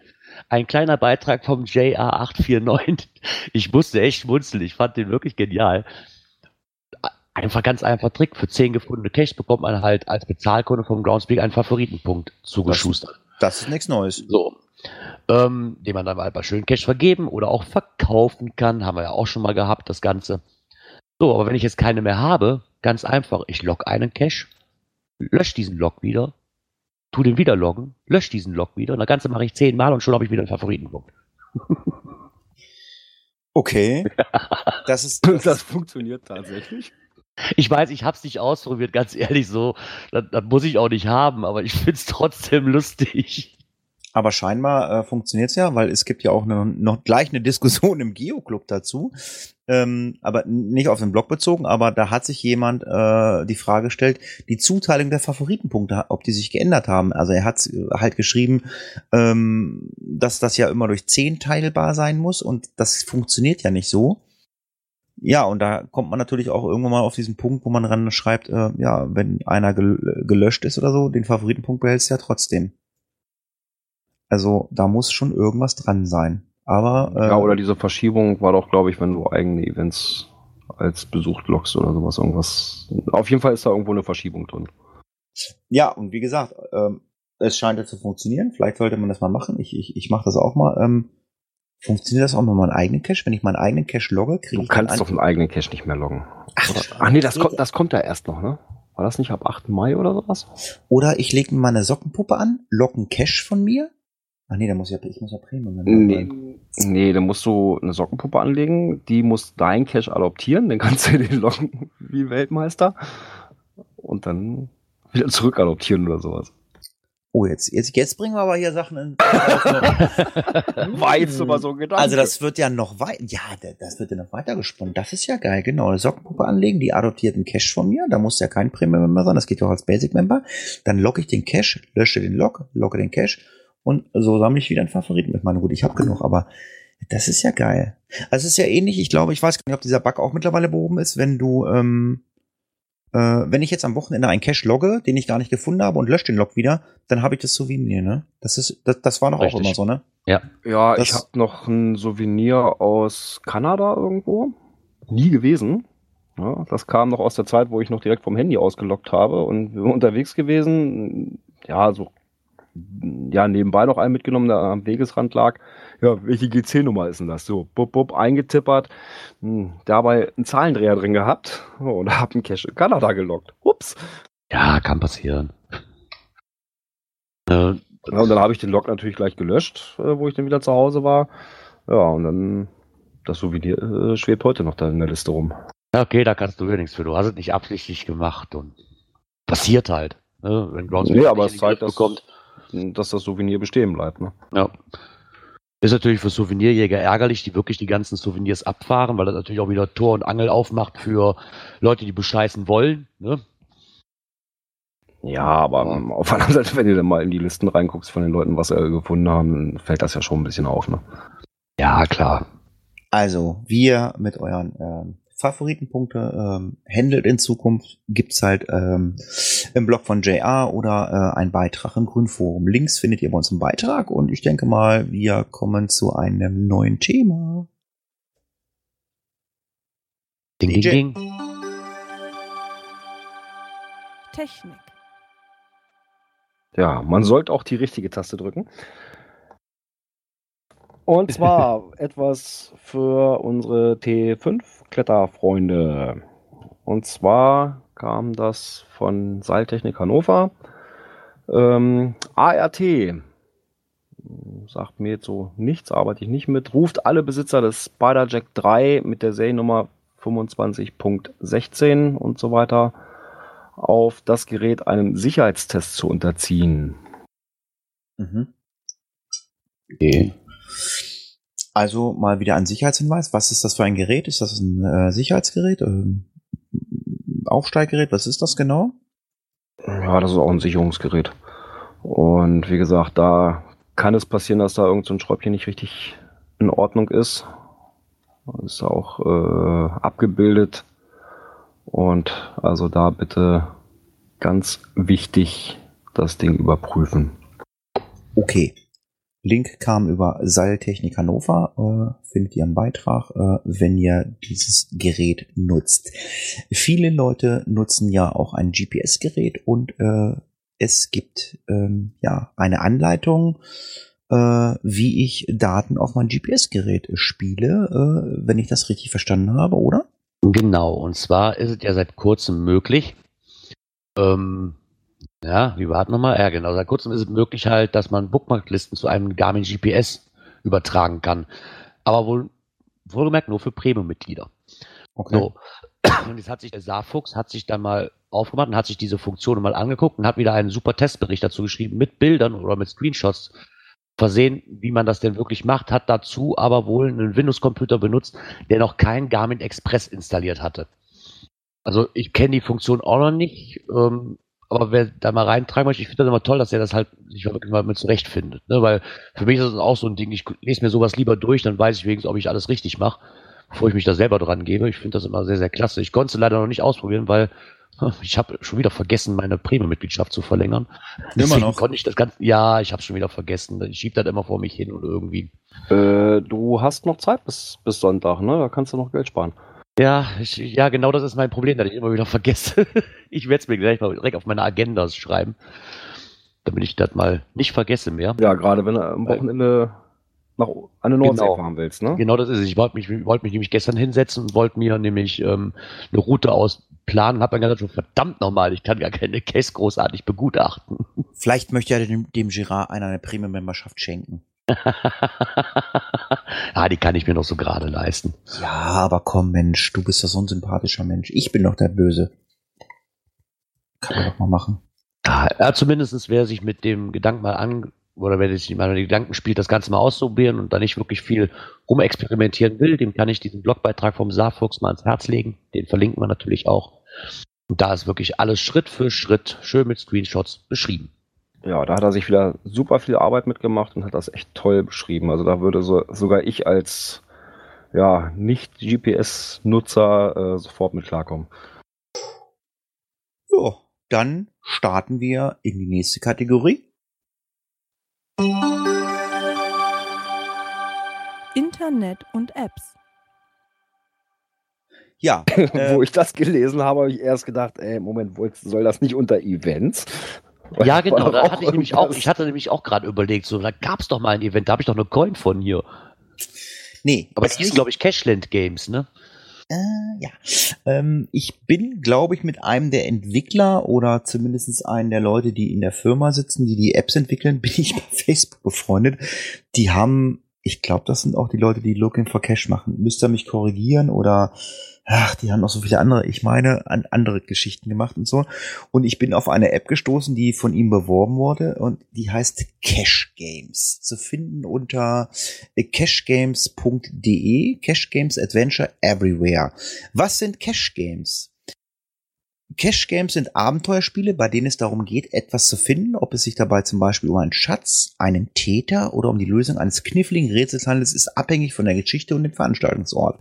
Ein kleiner Beitrag vom JA849. Ich musste echt schmunzeln, ich fand den wirklich genial. Einfach ganz einfach Trick. Für 10 gefundene Cash bekommt man halt als Bezahlkunde vom Groundspeak einen Favoritenpunkt zugeschustert. Das ist nichts Neues. So. Ähm, den man dann halt bei schönen Cash vergeben oder auch verkaufen kann. Haben wir ja auch schon mal gehabt, das Ganze. So, aber wenn ich jetzt keine mehr habe, ganz einfach, ich log einen Cache, lösche diesen Log wieder, tu den wieder loggen, lösche diesen Log wieder und das Ganze mache ich zehnmal und schon habe ich wieder einen Favoritenpunkt. Okay. Das ist, das, Das funktioniert tatsächlich. Ich weiß, ich habe es nicht ausprobiert, ganz ehrlich so. Das, das muss ich auch nicht haben, aber ich find's trotzdem lustig. Aber scheinbar äh, funktioniert's ja, weil es gibt ja auch eine, noch gleich eine Diskussion im Geoclub dazu. Ähm, aber nicht auf den Blog bezogen, aber da hat sich jemand äh, die Frage gestellt, die Zuteilung der Favoritenpunkte, ob die sich geändert haben. Also er hat halt geschrieben, ähm, dass das ja immer durch 10 teilbar sein muss und das funktioniert ja nicht so. Ja, und da kommt man natürlich auch irgendwann mal auf diesen Punkt, wo man ran schreibt, äh, ja, wenn einer gel gelöscht ist oder so, den Favoritenpunkt behältst du ja trotzdem. Also da muss schon irgendwas dran sein. Aber äh, Ja, oder diese Verschiebung war doch, glaube ich, wenn du eigene Events als besucht loggst oder sowas, irgendwas. Auf jeden Fall ist da irgendwo eine Verschiebung drin. ja, und wie gesagt, ähm, es scheint ja zu funktionieren. Vielleicht sollte man das mal machen. Ich, ich, ich mache das auch mal. Ähm, funktioniert das auch mit meinem eigenen Cache? Wenn ich meinen eigenen Cache logge, kriege Du ich dann kannst doch einen eigenen Cache nicht mehr loggen. Ach, Oder? Ach nee, das kommt, ja. das kommt ja erst noch, ne? War das nicht ab 8. Mai oder sowas? Oder ich lege mir meine Sockenpuppe an, logge einen Cache von mir. Ach nee, da muss ich ja, ich muss ja Premium. Nee, nee, da musst du eine Sockenpuppe anlegen, die muss dein Cache adoptieren, dann kannst du den loggen wie Weltmeister und dann wieder zurück adoptieren oder sowas. Oh, jetzt, jetzt, jetzt bringen wir aber hier Sachen in. War jetzt aber so gedacht. Also das wird ja noch weiter, ja, da- das wird ja noch weiter gesponnen. Das ist ja geil, genau. Eine Sockenpuppe anlegen, die adoptiert einen Cache von mir. Da muss ja kein Premium-Member sein, das geht ja auch als Basic-Member. Dann logge ich den Cache, lösche den Log, logge den Cache und so sammle ich wieder einen Favoriten mit. Meine gut, ich habe genug, aber das ist ja geil. Also es ist ja ähnlich, ich glaube, ich weiß gar nicht, ob dieser Bug auch mittlerweile behoben ist, wenn du, ähm, äh, wenn ich jetzt am Wochenende einen Cache logge, den ich gar nicht gefunden habe und lösche den Log wieder, dann habe ich das Souvenir, ne? Das ist, das, das war auch Richtig. immer so, ne? Ja. Ja, Das- ich habe noch ein Souvenir aus Kanada irgendwo. Nie gewesen. Ja, das kam noch aus der Zeit, wo ich noch direkt vom Handy ausgelockt habe und wir waren unterwegs gewesen. Ja, so ja, nebenbei noch einen mitgenommen, der am Wegesrand lag. Ja, welche GC-Nummer ist denn das? So, bub, bub, eingetippert. Hm, dabei einen Zahlendreher drin gehabt oh, und hab einen Cache in Kanada gelockt. Ups. Ja, kann passieren. Äh, Ja, und dann habe ich den Log natürlich gleich gelöscht, äh, wo ich dann wieder zu Hause war. Ja, und dann das Souvenir äh, schwebt heute noch da in der Liste rum. ja, okay, da kannst du ja nichts für. Du hast es nicht absichtlich gemacht und passiert halt. Ne? Wenn Groundspeak Nee, aber es zeigt, dass, bekommt. Dass das Souvenir bestehen bleibt. Ne? Ja. Ist natürlich für Souvenirjäger ärgerlich, die wirklich die ganzen Souvenirs abfahren, weil das natürlich auch wieder Tor und Angel aufmacht für Leute, die bescheißen wollen. Ne? Ja, aber auf der anderen Seite, wenn du dann mal in die Listen reinguckst von den Leuten, was sie gefunden haben, fällt das ja schon ein bisschen auf. Ne? Ja, klar. Also, wie ihr mit euren ähm, Favoritenpunkte ähm, handelt in Zukunft, gibt's halt ähm, im Blog von JR oder äh, ein Beitrag im Grünforum. Links findet ihr bei uns im Beitrag und ich denke mal, wir kommen zu einem neuen Thema. Ding, ding, ding. Technik. Ja, man sollte auch die richtige Taste drücken. Und zwar etwas für unsere T5-Kletterfreunde. Und zwar kam das von Seiltechnik Hannover. Ähm, ART sagt mir jetzt so nichts, arbeite ich nicht mit. Ruft alle Besitzer des Spider-Jack 3 mit der Seriennummer 25.16 und so weiter auf, das Gerät einem Sicherheitstest zu unterziehen. Mhm. Okay. Also mal wieder ein Sicherheitshinweis. Was ist das für ein Gerät? Ist das ein äh, Sicherheitsgerät? Ähm, Aufsteiggerät? Was ist das genau? Ja, das ist auch ein Sicherungsgerät. Und wie gesagt, da kann es passieren, dass da irgend so ein Schräubchen nicht richtig in Ordnung ist. Das ist auch äh, abgebildet. Und also da bitte ganz wichtig das Ding überprüfen. Okay. Link kam über Seiltechnik Hannover, äh, findet ihr im Beitrag, äh, wenn ihr dieses Gerät nutzt. Viele Leute nutzen ja auch ein GPS-Gerät und äh, es gibt ähm, ja eine Anleitung, äh, wie ich Daten auf mein GPS-Gerät spiele, äh, wenn ich das richtig verstanden habe, oder? Genau, und zwar ist es ja seit kurzem möglich, ähm, ja, wie war nochmal? Ja, genau, seit kurzem ist es möglich halt, dass man Bookmarklisten zu einem Garmin GPS übertragen kann. Aber wohl, wohlgemerkt nur für Premium-Mitglieder. Okay. So. Und jetzt hat sich der Saarfuchs hat sich dann mal aufgemacht und hat sich diese Funktion mal angeguckt und hat wieder einen super Testbericht dazu geschrieben mit Bildern oder mit Screenshots versehen, wie man das denn wirklich macht, hat dazu aber wohl einen Windows-Computer benutzt, der noch kein Garmin Express installiert hatte. Also ich kenne die Funktion auch noch nicht, ähm, aber wer da mal reintragen möchte, ich finde das immer toll, dass er das halt sich wirklich mal mit zurechtfindet. Ne? Weil für mich ist das auch so ein Ding, ich lese mir sowas lieber durch, dann weiß ich wenigstens, ob ich alles richtig mache, bevor ich mich da selber dran gebe. Ich finde das immer sehr, sehr klasse. Ich konnte es leider noch nicht ausprobieren, weil ich habe schon wieder vergessen, meine Premium-Mitgliedschaft zu verlängern. Deswegen noch? konnte ich das Ganze. Ja, ich habe schon wieder vergessen. Ich schiebe das immer vor mich hin und irgendwie. Äh, du hast noch Zeit bis, bis Sonntag, ne? Da kannst du noch Geld sparen. Ja, ich, ja, genau das ist mein Problem, dass ich immer wieder vergesse. ich werde es mir gleich mal direkt auf meine Agendas schreiben. damit ich das mal nicht vergesse mehr. Ja, gerade wenn du am Wochenende nach an der Nordsee Genau. fahren willst, ne? Genau das ist es. Ich wollte mich, wollte mich nämlich gestern hinsetzen und wollte mir nämlich ähm, eine Route ausplanen und habe dann gedacht, verdammt nochmal, ich kann gar keine Case großartig begutachten. Vielleicht möchte ja dem, dem Girard einer eine Premium-Memberschaft schenken. ah, die kann ich mir noch so gerade leisten. Ja, aber komm, Mensch, du bist doch so ein sympathischer Mensch. Ich bin doch der Böse. Kann man doch mal machen. Ja, ja, zumindest wer sich mit dem Gedanken mal an, oder wer sich mal mit den Gedanken spielt, das Ganze mal ausprobieren und da nicht wirklich viel rumexperimentieren will, dem kann ich diesen Blogbeitrag vom Saarfuchs mal ans Herz legen. Den verlinken wir natürlich auch. Und da ist wirklich alles Schritt für Schritt schön mit Screenshots beschrieben. Ja, da hat er sich wieder super viel Arbeit mitgemacht und hat das echt toll beschrieben. Also da würde so, sogar ich als ja, Nicht-GPS-Nutzer äh, sofort mit klarkommen. So, dann starten wir in die nächste Kategorie. Internet und Apps. Ja, äh, Wo ich das gelesen habe, habe ich erst gedacht, ey, Moment, wo- soll das nicht unter Events? Ja, genau, da hatte ich nämlich auch, ich hatte nämlich auch gerade überlegt, so, da gab's doch mal ein Event, da habe ich doch eine Coin von hier. nee, Aber ist die hieß, glaube ich, Cashland Games, ne? Äh, ja. Ähm, ich bin, glaube ich, mit einem der Entwickler oder zumindest einen der Leute, die in der Firma sitzen, die die Apps entwickeln, bin ich bei Facebook befreundet. Die haben, ich glaube, das sind auch die Leute, die Looking for Cash machen. Müsst ihr mich korrigieren oder ach, die haben noch so viele andere, ich meine, an andere Geschichten gemacht und so. Und ich bin auf eine App gestoßen, die von ihm beworben wurde und die heißt Cash Games. Zu finden unter äh, cashgames.de, Cash Games Adventure Everywhere. Was sind Cash Games? Cash Games sind Abenteuerspiele, bei denen es darum geht, etwas zu finden, ob es sich dabei zum Beispiel um einen Schatz, einen Täter oder um die Lösung eines kniffligen Rätsels handelt, ist abhängig von der Geschichte und dem Veranstaltungsort.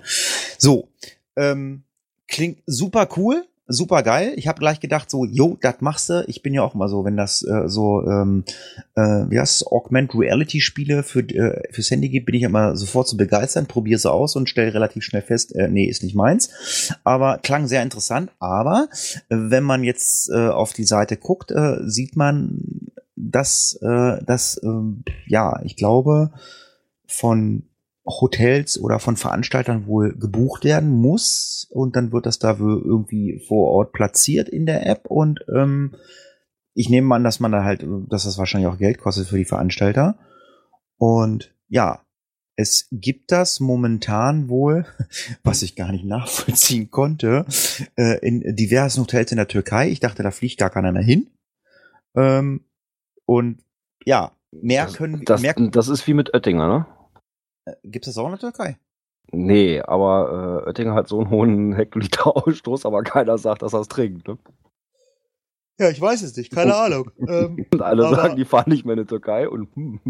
So, ähm, klingt super cool, super geil. Ich habe gleich gedacht, so, jo, das machst du. Ich bin ja auch mal so, wenn das äh, so, ähm, äh, wie heißt Augment Reality Spiele für, äh, fürs Handy gibt, bin ich immer sofort zu begeistern, probiere sie aus und stelle relativ schnell fest, äh, nee, ist nicht meins. Aber klang sehr interessant. Aber äh, wenn man jetzt äh, auf die Seite guckt, äh, sieht man, dass, äh, dass ähm, ja, ich glaube, von Hotels oder von Veranstaltern wohl gebucht werden muss und dann wird das da irgendwie vor Ort platziert in der App und ähm, ich nehme an, dass man da halt, dass das wahrscheinlich auch Geld kostet für die Veranstalter und ja, es gibt das momentan wohl, was ich gar nicht nachvollziehen konnte, äh, in diversen Hotels in der Türkei. Ich dachte, da fliegt gar keiner mehr hin. Ähm, und ja, mehr können Das, mehr das ist wie mit Oettinger, ne? Gibt es das auch in der Türkei? Nee, aber äh, Oettinger hat so einen hohen Hektoliter-Ausstoß, aber keiner sagt, dass er es trinkt. Ne? Ja, ich weiß es nicht, keine Ahnung. ähm, Und alle Aber- sagen, die fahren nicht mehr in die Türkei und hm,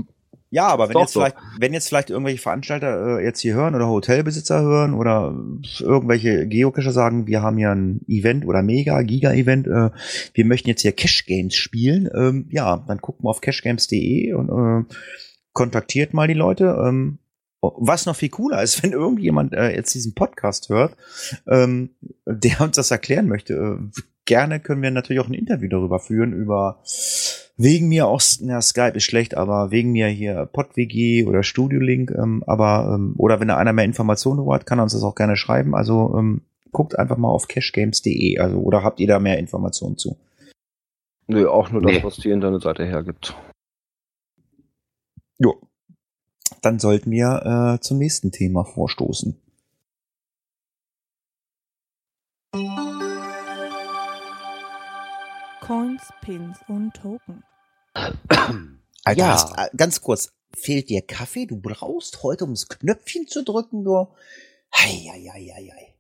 ja, aber wenn jetzt, so. vielleicht, wenn jetzt vielleicht irgendwelche Veranstalter äh, jetzt hier hören oder Hotelbesitzer hören oder irgendwelche Geocacher sagen, wir haben hier ein Event oder Mega, Giga-Event, äh, wir möchten jetzt hier Cash Games spielen, ähm, ja, dann guckt mal auf cashgames.de und äh, kontaktiert mal die Leute. Ähm, was noch viel cooler ist, wenn irgendjemand äh, jetzt diesen Podcast hört, ähm, der uns das erklären möchte, äh, gerne können wir natürlich auch ein Interview darüber führen, über wegen mir auch, na, Skype ist schlecht, aber wegen mir hier PodWG oder Studiolink, ähm, aber, ähm, oder wenn da einer mehr Informationen darüber hat, kann er uns das auch gerne schreiben. Also ähm, guckt einfach mal auf cashgames.de, also oder habt ihr da mehr Informationen zu? nö, auch nur das, Nee. was die Internetseite hergibt. Jo. Dann sollten wir äh, zum nächsten Thema vorstoßen. Coins, Pins und Token. Alter, Ja. hast, äh, ganz kurz, fehlt dir Kaffee? Du brauchst heute, um das Knöpfchen zu drücken, du. Hei, hei, hei, hei, hei.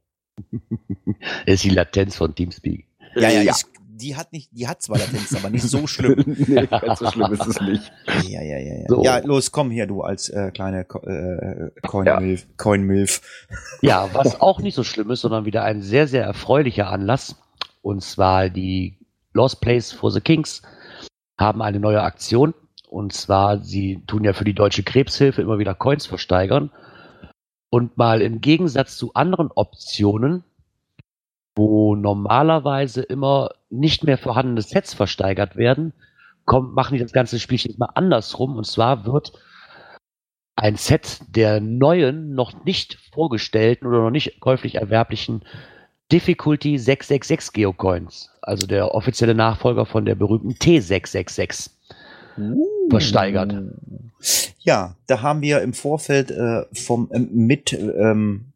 Das ist die Latenz von Teamspeak. Ja, ja, Ja. Ich, die hat nicht, die hat zwar Latenz, aber nicht so schlimm. nee, ganz so schlimm ist es nicht. Ja, ja, ja, ja. So. Ja, los, komm hier, du als äh, kleine äh, Ja. Coin-Milf. Coin-Milf. Ja, was auch nicht so schlimm ist, sondern wieder ein sehr, sehr erfreulicher Anlass. Und zwar die Lost Place for the Kings haben eine neue Aktion. Und zwar, sie tun ja für die Deutsche Krebshilfe immer wieder Coins versteigern. Und mal im Gegensatz zu anderen Optionen, wo normalerweise immer nicht mehr vorhandene Sets versteigert werden, kommen, machen die das ganze Spielchen mal andersrum. Und zwar wird ein Set der neuen, noch nicht vorgestellten oder noch nicht käuflich erwerblichen Difficulty 666 Geocoins, also der offizielle Nachfolger von der berühmten T666, versteigert. Ja, da haben wir im Vorfeld äh, vom ähm, mit ähm,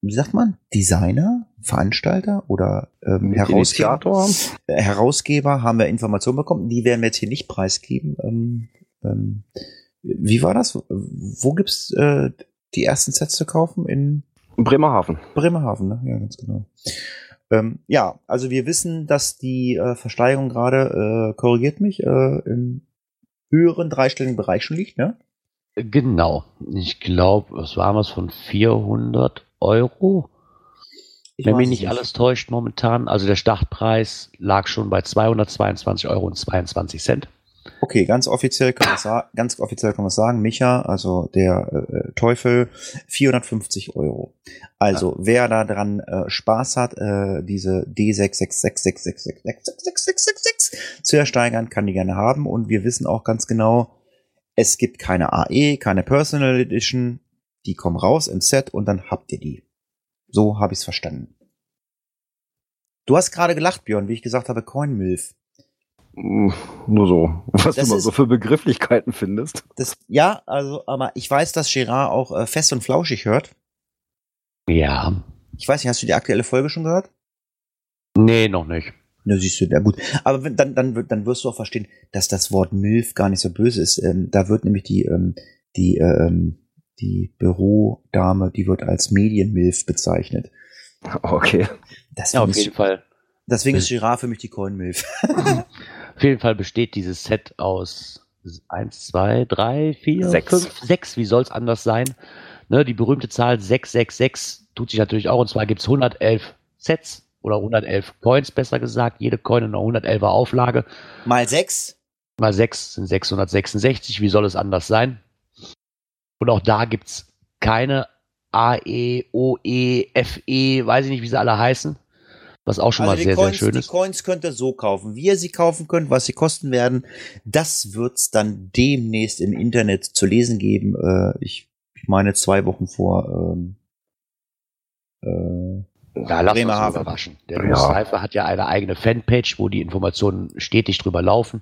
wie sagt man Designer, Veranstalter oder ähm, Herausgeber, äh, Herausgeber haben wir Informationen bekommen. Die werden wir jetzt hier nicht preisgeben. Ähm, ähm, wie war das? Wo gibt's äh, die ersten Sets zu kaufen? In Bremerhaven. Bremerhaven, ne? Ja, ganz genau. Ähm, ja, also wir wissen, dass die äh, Versteigerung gerade, äh, korrigiert mich, äh, im höheren dreistelligen Bereich schon liegt, ne? Genau. Ich glaube, was war es von 400 Euro? Ich Wenn mich es nicht alles täuscht momentan. Also der Startpreis lag schon bei 222 Euro und 22 Cent. Okay, ganz offiziell kann man sagen, ganz offiziell kann man sagen, Micha, also der äh, Teufel, 450 Euro. Also wer da dran äh, Spaß hat, äh, diese D66666666666 zu ersteigern, kann die gerne haben. Und wir wissen auch ganz genau, es gibt keine AE, keine Personal Edition. Die kommen raus im Set und dann habt ihr die. So habe ich es verstanden. Du hast gerade gelacht, Björn, wie ich gesagt habe, Coin Milf. Mm, Nur so. Was Das du mal ist- so für Begrifflichkeiten findest. Das, ja, also, aber ich weiß, dass Gerard auch äh, fest und flauschig hört. Ja. Ich weiß nicht, hast du die aktuelle Folge schon gehört? Nee, noch nicht. Na, siehst du, ja gut. Aber wenn, dann, dann, dann wirst du auch verstehen, dass das Wort MILF gar nicht so böse ist. Ähm, da wird nämlich die, ähm, die, ähm, die Bürodame, die wird als Medien-MILF bezeichnet. Okay. Deswegen, Ja, auf ist, jeden Fall. deswegen ist Girard für mich die Coin-MILF. Auf jeden Fall besteht dieses Set aus eins, zwei, drei, vier, Sechs. fünf, sechs. Wie soll es anders sein? Ne, die berühmte Zahl 666 tut sich natürlich auch. Und zwar gibt es 111 Sets oder 111 Coins, besser gesagt. Jede Coin in einer 111er Auflage. Mal sechs. Mal 6 sind 666. Wie soll es anders sein? Und auch da gibt es keine AE, OE, FE, weiß ich nicht, wie sie alle heißen. Was auch schon Also mal die sehr, Coins, sehr schön die ist. Coins könnt ihr so kaufen. Wie ihr sie kaufen könnt, was sie kosten werden, das wird's dann demnächst im Internet zu lesen geben. Äh, ich, ich meine zwei Wochen vor ähm, äh, Da lassen wir uns Bremerhaven. überraschen. Der Ja. Cypher hat ja eine eigene Fanpage, wo die Informationen stetig drüber laufen.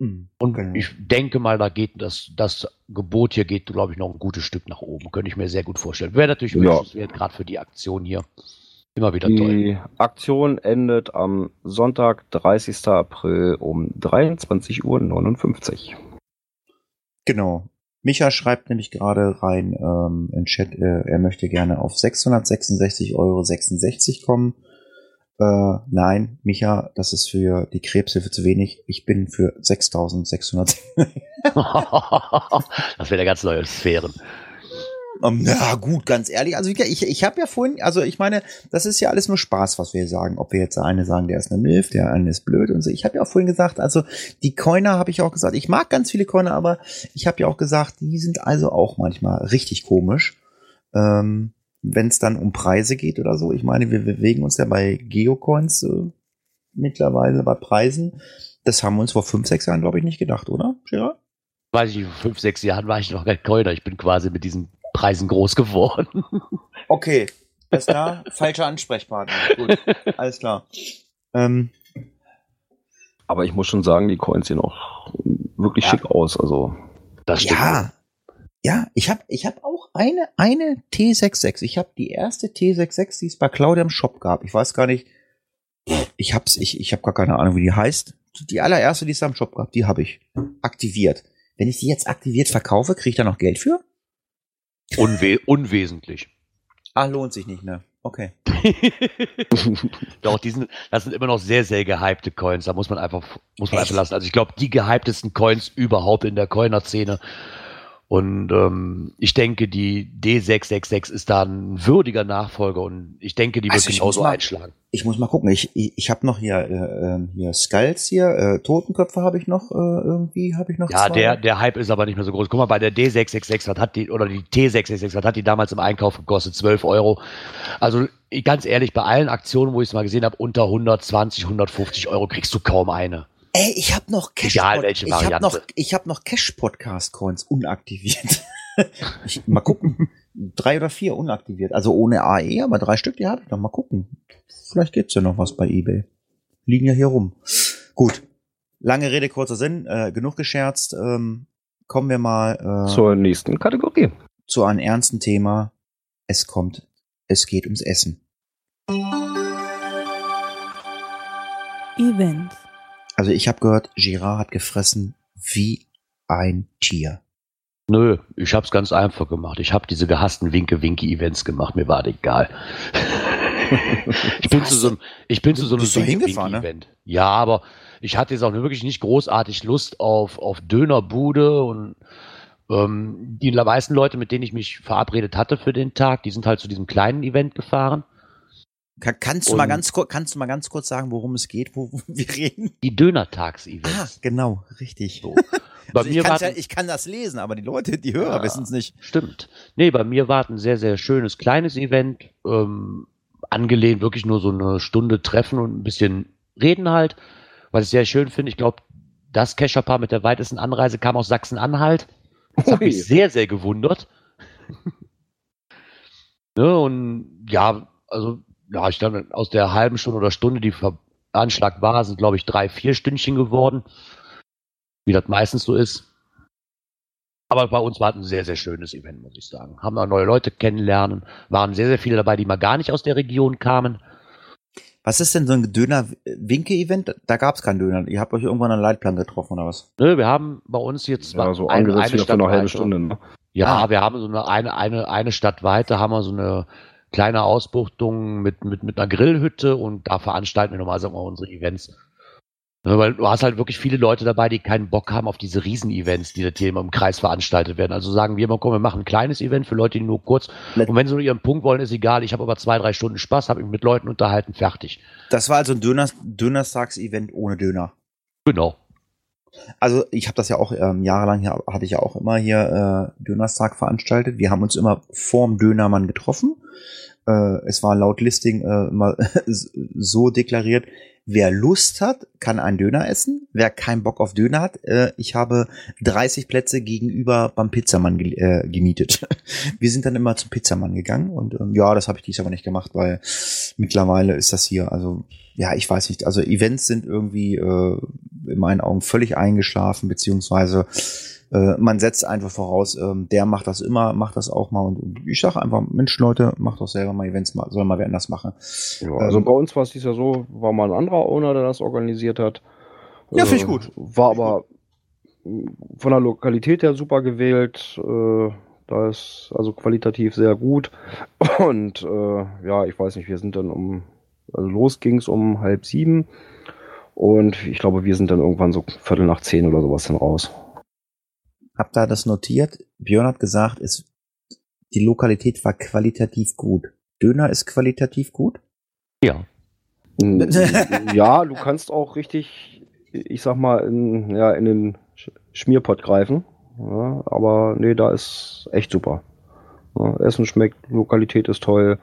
Und Genau. ich denke mal, da geht das, das Gebot hier geht, glaube ich, noch ein gutes Stück nach oben. Könnte ich mir sehr gut vorstellen. Wäre natürlich Ja. wünschenswert, gerade für die Aktion hier. Immer wieder toll. Die Aktion endet am Sonntag, 30. April um 23.59 Uhr. Genau. Micha schreibt nämlich gerade rein ähm, in Chat, äh, er möchte gerne auf 666,66 Euro kommen. Äh, nein, Micha, das ist für die Krebshilfe zu wenig. Ich bin für 6.600. das wäre eine ganz neue Sphären. Ähm, Na gut, ganz ehrlich, also ich, ich, habe ja vorhin, also ich meine, das ist ja alles nur Spaß, was wir sagen. Ob wir jetzt der eine sagen, der ist eine Milf, der eine ist blöd und so. Ich habe ja auch vorhin gesagt, also die Coiner habe ich auch gesagt, ich mag ganz viele Coiner, aber ich habe ja auch gesagt, die sind also auch manchmal richtig komisch. Ähm, Wenn es dann um Preise geht oder so. Ich meine, wir bewegen uns ja bei Geocoins äh, mittlerweile bei Preisen. Das haben wir uns vor fünf, sechs Jahren, glaube ich, nicht gedacht, oder, Gerard? Weiß ich, nicht, vor fünf, sechs Jahren war ich noch kein Coiner. Ich bin quasi mit diesen Preisen groß geworden. Okay, alles klar. Falscher Ansprechpartner. Gut, alles klar. Ähm, Aber ich muss schon sagen, die Coins sehen auch wirklich Ja. schick aus. Also Das stimmt. ja, ja, ich habe ich hab auch eine, eine T66. Ich habe die erste T66, die es bei Claudia im Shop gab. Ich weiß gar nicht. Ich hab's, ich, ich habe gar keine Ahnung, wie die heißt. Die allererste, die es da im Shop gab, die habe ich aktiviert. Wenn ich die jetzt aktiviert verkaufe, kriege ich da noch Geld für? Unwe unwesentlich. Ah, lohnt sich nicht, ne? Okay. Doch, die sind, das sind immer noch sehr, sehr gehypte Coins. Da muss man einfach, muss man Echt? einfach lassen. Also ich glaube, die gehyptesten Coins überhaupt in der Coiner-Szene. Und ähm, ich denke, die D666 ist da ein würdiger Nachfolger und ich denke, die wird Also genauso mal- einschlagen. Ich muss mal gucken. Ich, ich, ich habe noch hier, äh, ähm, hier Skulls hier, äh, Totenköpfe habe ich noch, äh, irgendwie habe ich noch Ja, zwei. der, der Hype ist aber nicht mehr so groß. Guck mal, bei der D666, was hat die, oder die T666, was hat die damals im Einkauf gekostet? 12 Euro. Also ganz ehrlich, bei allen Aktionen, wo ich es mal gesehen habe, unter 120, 150 Euro kriegst du kaum eine. Ey, ich habe noch Cash. Egal welche ich habe Variante. noch, ich habe noch Cash Podcast Coins unaktiviert. ich, mal gucken. Drei oder vier unaktiviert. Also ohne AE, aber drei Stück, die habe ich noch. Mal gucken. Vielleicht gibt's ja noch was bei eBay. Liegen ja hier rum. Gut. Lange Rede, kurzer Sinn. Äh, genug gescherzt. Ähm, kommen wir mal äh, Zur nächsten Kategorie. zu einem ernsten Thema. Es kommt, es geht ums Essen. Events. Also ich habe gehört, Girard hat gefressen wie ein Tier. Nö, ich hab's ganz einfach gemacht. Ich habe diese gehassten Winke-Winke-Events gemacht. Mir war das egal. ich bin zu so einem, ich bin zu so einem du hingefahren, ne? Winke-Winke-Event. Ja, aber ich hatte jetzt auch wirklich nicht großartig Lust auf, auf Dönerbude und ähm, die meisten Leute, mit denen ich mich verabredet hatte für den Tag, die sind halt zu diesem kleinen Event gefahren. Kann, kannst du mal Und- ganz kurz, kannst du mal ganz kurz sagen, worum es geht, wo wo wir reden? Die Dönertags-Events. Ah, genau, richtig. So. Bei Also ich, mir kann's war ja, ich kann das lesen, aber die Leute, die Hörer Ja. wissen es nicht. Stimmt. Nee, bei mir war es ein sehr, sehr schönes kleines Event. Ähm, angelehnt wirklich nur so eine Stunde treffen und ein bisschen reden halt. Was ich sehr schön finde, ich glaube, das Kescherpaar mit der weitesten Anreise kam aus Sachsen-Anhalt. Das hat mich sehr, sehr gewundert. ne, und ja, also, ja, ich glaube, aus der halben Stunde oder Stunde, die veranschlagt war, sind, glaube ich, drei, vier Stündchen geworden. Wie das meistens so ist. Aber bei uns war es ein sehr, sehr schönes Event, muss ich sagen. Haben wir neue Leute kennenlernen, waren sehr, sehr viele dabei, die mal gar nicht aus der Region kamen. Was ist denn so ein Döner-Winke-Event? Da gab es keinen Döner. Ihr habt euch irgendwann an Leitplan getroffen oder was? Ne, wir haben bei uns jetzt Ja, so eine, angesetzt eine wieder für Stadt eine halbe. Stunde. Ne? Ja, Ah. wir haben so eine, eine, eine, eine Stadt weiter, haben wir so eine kleine Ausbuchtung mit, mit, mit einer Grillhütte und da veranstalten wir normalerweise immer unsere Events. Ne, weil du hast halt wirklich viele Leute dabei, die keinen Bock haben auf diese Riesen-Events, die da hier immer im Kreis veranstaltet werden. Also sagen wir immer, komm, wir machen ein kleines Event für Leute, die nur kurz. Und wenn sie nur ihren Punkt wollen, ist egal. Ich habe aber zwei, drei Stunden Spaß, habe mich mit Leuten unterhalten, fertig. Das war also ein Döner Dönerstags-Event ohne Döner. Genau. Also ich habe das ja auch ähm, jahrelang hier, hatte ich ja auch immer hier äh, Dönerstag veranstaltet. Wir haben uns immer vorm Dönermann getroffen. Äh, es war laut Listing äh, immer so deklariert, wer Lust hat, kann einen Döner essen. Wer keinen Bock auf Döner hat, äh, ich habe 30 Plätze gegenüber beim Pizzamann ge äh, gemietet. Wir sind dann immer zum Pizzamann gegangen und ähm, ja, das habe ich dies aber nicht gemacht, weil mittlerweile ist das hier, also ja, ich weiß nicht, also Events sind irgendwie äh, in meinen Augen völlig eingeschlafen, beziehungsweise äh, man setzt einfach voraus, ähm, der macht das immer, macht das auch mal und ich sage einfach, Mensch Leute, macht doch selber mal Events, mal, soll mal wer anders machen. Ja, also Ähm, bei uns war es dies ja so, war mal ein anderer Owner, der das organisiert hat. Ja, finde ich Äh, gut. War aber von der Lokalität her super gewählt. Äh, da ist also qualitativ sehr gut. Und äh, ja, ich weiß nicht, wir sind dann um, also los ging's um halb sieben. Und ich glaube, wir sind dann irgendwann so Viertel nach zehn oder sowas dann raus. Hab da das notiert. Björn hat gesagt, es, die Lokalität war qualitativ gut. Döner ist qualitativ gut? Ja. Mm, ja, du kannst auch richtig, ich sag mal, in, ja, in den Sch- Schmierpott greifen. Ja, aber nee, da ist echt super. Ja, Essen schmeckt, Lokalität ist toll.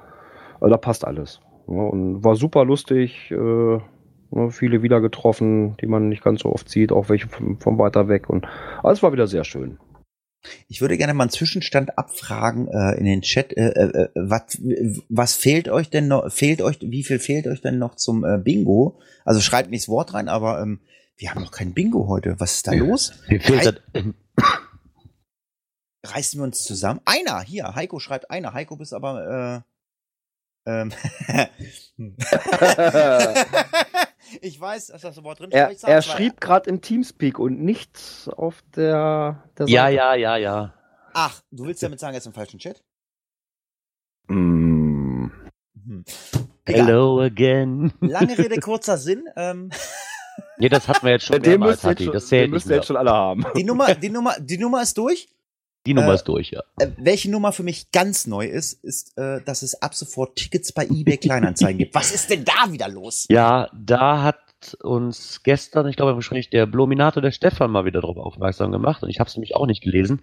Also da passt alles. Ja, und war super lustig. Äh, ne, viele wieder getroffen, die man nicht ganz so oft sieht, auch welche von, von weiter weg. Und alles war wieder sehr schön. Ich würde gerne mal einen Zwischenstand abfragen äh, in den Chat. Äh, äh, was, was fehlt euch denn noch? Fehlt euch, wie viel fehlt euch denn noch zum äh, Bingo? Also schreibt nicht das Wort rein, aber ähm, wir haben noch kein Bingo heute. Was ist da los? Mir fehlt Rei- das, Reißen wir uns zusammen? Einer, hier, Heiko schreibt einer. Heiko bist aber äh, ähm, ich weiß, dass das Wort drin Er, er schrieb gerade in Teamspeak und nicht auf der, der ja, Seite. ja, ja, ja. Ach, du willst damit sagen, er ist im falschen Chat? Mm. Hm. Hello again. Lange Rede, kurzer Sinn. Ähm, Nee, das hatten wir jetzt schon Den mehrmals, müsst ihr jetzt Hatti. schon, Das den müsst ihr jetzt schon alle haben. die, Nummer, die, Nummer, die Nummer ist durch. Die Nummer äh, ist durch, ja. Äh, welche Nummer für mich ganz neu ist, ist, äh, dass es ab sofort Tickets bei eBay Kleinanzeigen gibt. Was ist denn da wieder los? Ja, da hat uns gestern, ich glaube Gespräch, der Blominator, der Stefan mal wieder darauf aufmerksam gemacht und ich habe es nämlich auch nicht gelesen.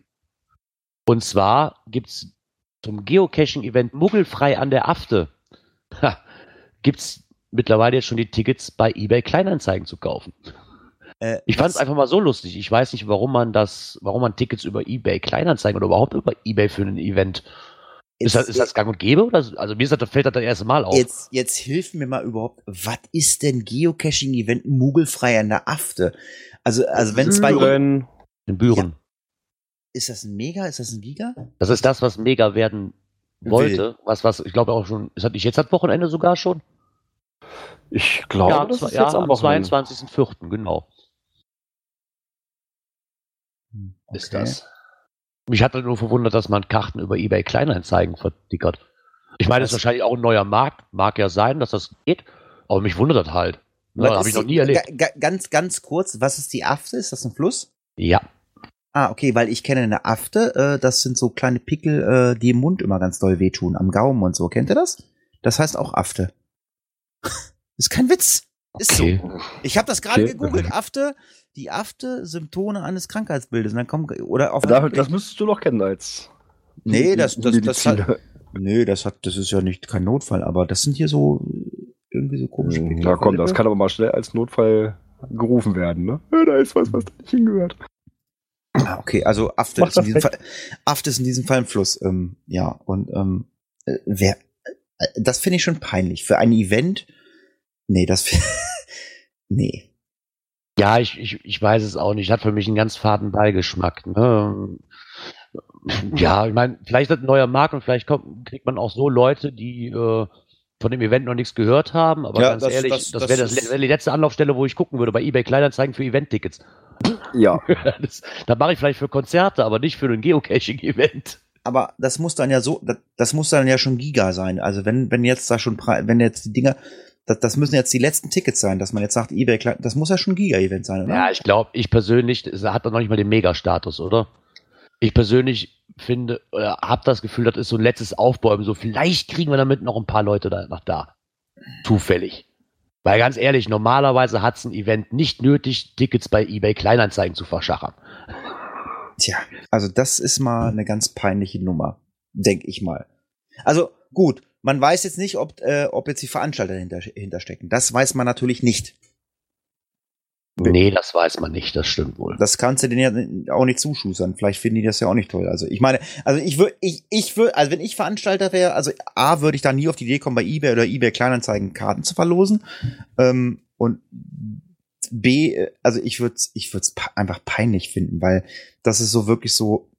Und zwar gibt's zum Geocaching-Event Muggelfrei an der Afte ha, gibt's mittlerweile jetzt schon die Tickets bei eBay Kleinanzeigen zu kaufen. Äh, Ich fand es einfach mal so lustig. Ich weiß nicht, warum man das, warum man Tickets über eBay Kleinanzeigen oder überhaupt über eBay für ein Event. Ist das, ist das gang und gäbe? Oder? Also mir ist das, fällt das das erste Mal auf. Jetzt, jetzt hilf mir mal überhaupt, was ist denn Geocaching-Event mugelfrei an der Afte? Also, also wenn zwei, Büren, in Büren. ist das ein Mega, ist das ein Giga? Das ist das, was mega werden wollte. Was, was, ich glaube auch schon, ist das nicht jetzt das Wochenende sogar schon? Ich glaube, ja, das ist ja, jetzt am am Wochenende. 22.04. genau. Ist Okay. das. Mich hat halt nur verwundert, dass man Karten über eBay Kleinanzeigen verdickert. Ich meine, das ist wahrscheinlich auch ein neuer Markt. Mag ja sein, dass das geht. Aber mich wundert das halt. Ja, Habe ist ich noch nie erlebt. ga- ga- Ganz, ganz kurz, was ist die Afte? Ist das ein Fluss? Ja. Ah, okay, weil ich kenne eine Afte, äh, das sind so kleine Pickel, äh, die im Mund immer ganz doll wehtun, am Gaumen und so. Kennt ihr das? Das heißt auch Afte. ist kein Witz. Ist Okay. so. Ich habe das gerade Okay. gegoogelt. Afte, die Afte, Symptome eines Krankheitsbildes. Und dann kommen, oder auf Da, das müsstest du doch kennen als. Nee, das, das, das, hat, nee, das hat, das ist ja nicht kein Notfall, aber das sind hier so, irgendwie so komische Pickel. Ja, auf komm, das kann aber mal schnell als Notfall gerufen werden, ne? Ja, da ist was, was da nicht hingehört. Ah, okay, also Afte ist, in das diesem. Fall, Afte ist in diesem Fall ein Fluss. Ähm, ja, und ähm, äh, wer, äh, das finde ich schon peinlich. Für ein Event, nee, das, nee. Ja, ich, ich, ich weiß es auch nicht. Hat für mich einen ganz faden Beigeschmack. Ne? Ja, ich meine, vielleicht ist das ein neuer Markt und vielleicht kommt, kriegt man auch so Leute, die äh, von dem Event noch nichts gehört haben. Aber Ja, ganz das- ehrlich, das- das, das wäre die letzte Anlaufstelle, wo ich gucken würde, bei eBay Kleinanzeigen für Event-Tickets. Ja. das, da mache ich vielleicht für Konzerte, aber nicht für ein Geocaching-Event. Aber das muss dann ja so, das, das muss dann ja schon Giga sein. Also wenn, wenn jetzt da schon, wenn jetzt die Dinger, das, das müssen jetzt die letzten Tickets sein, dass man jetzt sagt, eBay, Klein- das muss ja schon Giga-Event sein, oder? Ja, ich glaube, ich persönlich, es hat doch noch nicht mal den Mega-Status, oder? Ich persönlich finde, oder habe das Gefühl, das ist so ein letztes Aufbäumen. So, vielleicht kriegen wir damit noch ein paar Leute da nach da. Zufällig. Weil ganz ehrlich, normalerweise hat es ein Event nicht nötig, Tickets bei eBay Kleinanzeigen zu verschachern. Tja, also das ist mal eine ganz peinliche Nummer, denke ich mal. Also gut, man weiß jetzt nicht, ob, äh, ob jetzt die Veranstalter hinter, hinterstecken. Das weiß man natürlich nicht. Nee, das weiß man nicht, das stimmt wohl. Das kannst du denen ja auch nicht zuschustern. Vielleicht finden die das ja auch nicht toll. Also ich meine, also ich würde, ich, ich würde, also wenn ich Veranstalter wäre, also A, würde ich da nie auf die Idee kommen, bei eBay oder eBay Kleinanzeigen Karten zu verlosen. Ähm, und B, äh, also ich würde ich würde es einfach peinlich finden, weil das ist so wirklich so,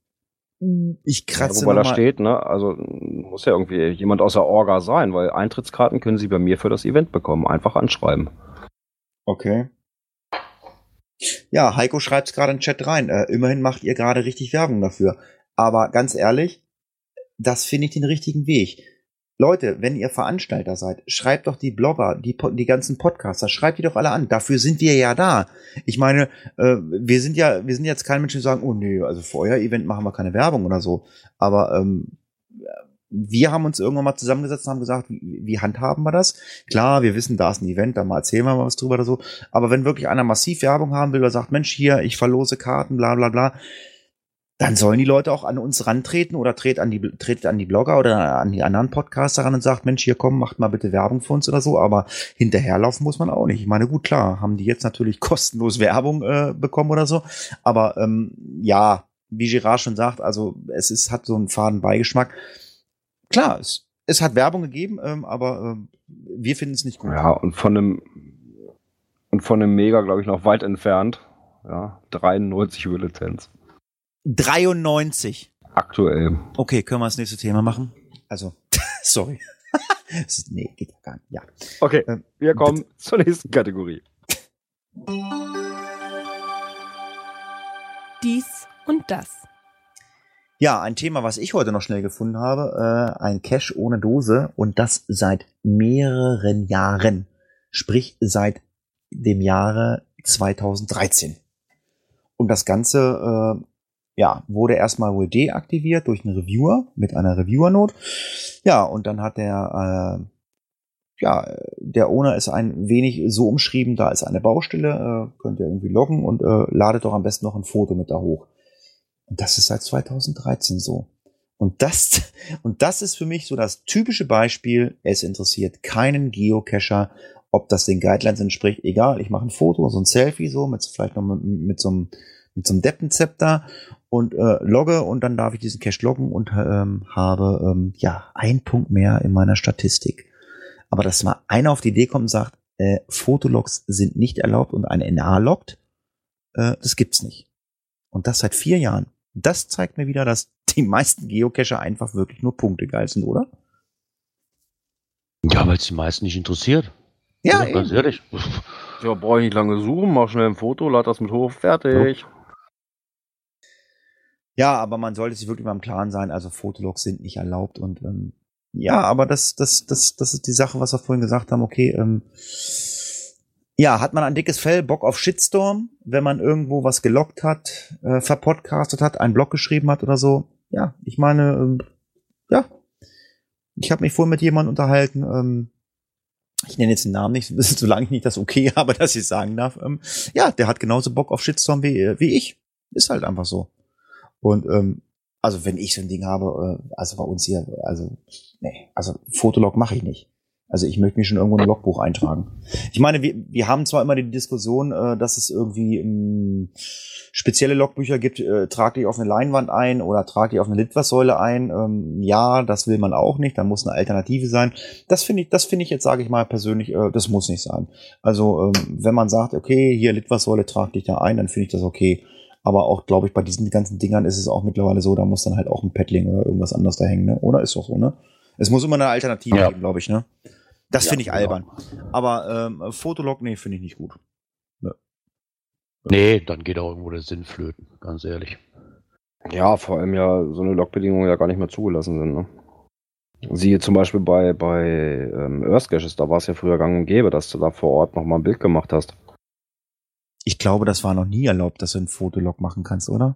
ich Ja, kratze wobei da noch mal- steht, ne, also muss ja irgendwie jemand aus der Orga sein, weil Eintrittskarten können Sie bei mir für das Event bekommen. Einfach anschreiben. Okay. Ja, Heiko schreibt gerade in den Chat rein. Äh, immerhin macht ihr gerade richtig Werbung dafür. Aber ganz ehrlich, das finde ich den richtigen Weg. Leute, wenn ihr Veranstalter seid, schreibt doch die Blogger, die, die ganzen Podcaster, schreibt die doch alle an. Dafür sind wir ja da. Ich meine, äh, wir sind ja, wir sind jetzt kein Mensch, die sagen, oh nee, also für euer Event machen wir keine Werbung oder so. Aber ähm, wir haben uns irgendwann mal zusammengesetzt und haben gesagt, wie, wie handhaben wir das? Klar, wir wissen, da ist ein Event, da mal erzählen wir mal was drüber oder so. Aber wenn wirklich einer massiv Werbung haben will oder sagt, Mensch, hier, ich verlose Karten, bla bla bla, dann sollen die Leute auch an uns rantreten oder tretet an die, tretet an die Blogger oder an die anderen Podcaster ran und sagt, Mensch, hier komm, macht mal bitte Werbung für uns oder so. Aber hinterherlaufen muss man auch nicht. Ich meine, gut, klar, haben die jetzt natürlich kostenlos Werbung äh, bekommen oder so. Aber ähm, ja, wie Girard schon sagt, also es ist, hat so einen faden Beigeschmack. Klar, es, es hat Werbung gegeben, ähm, aber ähm, wir finden es nicht gut. Ja, und von einem und von einem Mega, glaube ich, noch weit entfernt. Ja, 93 über Lizenz. 93. Aktuell. Okay, können wir das nächste Thema machen? Also, sorry. Ist- nee, geht ja gar nicht. Ja. Okay, Ähm, wir kommen zur nächsten Kategorie. Dies und das. Ja, ein Thema, was ich heute noch schnell gefunden habe, äh, ein Cache ohne Dose und das seit mehreren Jahren. Sprich, seit dem Jahre 2013. Und das Ganze, äh, ja, wurde erstmal wohl deaktiviert durch einen Reviewer mit einer Reviewer-Note. Ja, und dann hat der, äh, ja, der Owner ist ein wenig so umschrieben, da ist eine Baustelle, äh, könnt ihr irgendwie loggen und äh, ladet doch am besten noch ein Foto mit da hoch. Und das ist seit 2013 so. Und das, und das ist für mich so das typische Beispiel. Es interessiert keinen Geocacher, ob das den Guidelines entspricht, egal. Ich mache ein Foto, so ein Selfie so, mit vielleicht noch mit, mit so einem mit so einem Deppenzepter und äh, logge und dann darf ich diesen Cache loggen und ähm, habe ähm, ja ein Punkt mehr in meiner Statistik. Aber dass mal einer auf die Idee kommt und sagt, äh, Fotologs sind nicht erlaubt und ein NA loggt, äh, das gibt's nicht. Und das seit vier Jahren. Das zeigt mir wieder, dass die meisten Geocacher einfach wirklich nur Punkte geil sind, oder? Ja, weil es die meisten nicht interessiert. Ja, Ja, ganz ehrlich. Ja, brauche ich nicht lange suchen, mach schnell ein Foto, lad das mit hoch, fertig. Ja, aber man sollte sich wirklich mal im Klaren sein, also Fotologs sind nicht erlaubt und ähm, ja, aber das, das, das, das ist die Sache, was wir vorhin gesagt haben, okay, ähm, ja, hat man ein dickes Fell, Bock auf Shitstorm, wenn man irgendwo was gelockt hat, äh, verpodcastet hat, einen Blog geschrieben hat oder so. Ja, ich meine, ähm, ja, ich habe mich vorhin mit jemandem unterhalten, ähm, ich nenne jetzt den Namen nicht, solange ich nicht das okay habe, dass ich sagen darf. Ähm, ja, der hat genauso Bock auf Shitstorm wie, äh, wie ich. Ist halt einfach so. Und ähm, also wenn ich so ein Ding habe, äh, also bei uns hier, also nee, also Fotolog mache ich nicht. Also ich möchte mich schon irgendwo in ein Logbuch eintragen. Ich meine, wir, wir haben zwar immer die Diskussion, äh, dass es irgendwie ähm, spezielle Logbücher gibt, äh, trag dich auf eine Leinwand ein oder trag dich auf eine Litfaßsäule ein. Ähm, ja, das will man auch nicht, da muss eine Alternative sein. Das finde ich, das finde ich jetzt, sage ich mal persönlich, äh, das muss nicht sein. Also ähm, wenn man sagt, okay, hier Litfaßsäule, trag dich da ein, dann finde ich das okay. Aber auch, glaube ich, bei diesen ganzen Dingern ist es auch mittlerweile so, da muss dann halt auch ein Paddling oder irgendwas anderes da hängen, ne? Oder ist doch so, ne? Es muss immer eine Alternative Ja. geben, glaube ich, ne? Das Ja, finde ich genau. albern. Aber ähm, Fotolog, nee, finde ich nicht gut. Nee, dann geht auch irgendwo der Sinn flöten, ganz ehrlich. Ja, vor allem ja so eine Logbedingungen ja gar nicht mehr zugelassen sind. Ne? Siehe zum Beispiel bei, bei ähm, Earth Caches, da war es ja früher gang und gäbe, dass du da vor Ort nochmal ein Bild gemacht hast. Ich glaube, das war noch nie erlaubt, dass du einen Fotolog machen kannst, oder?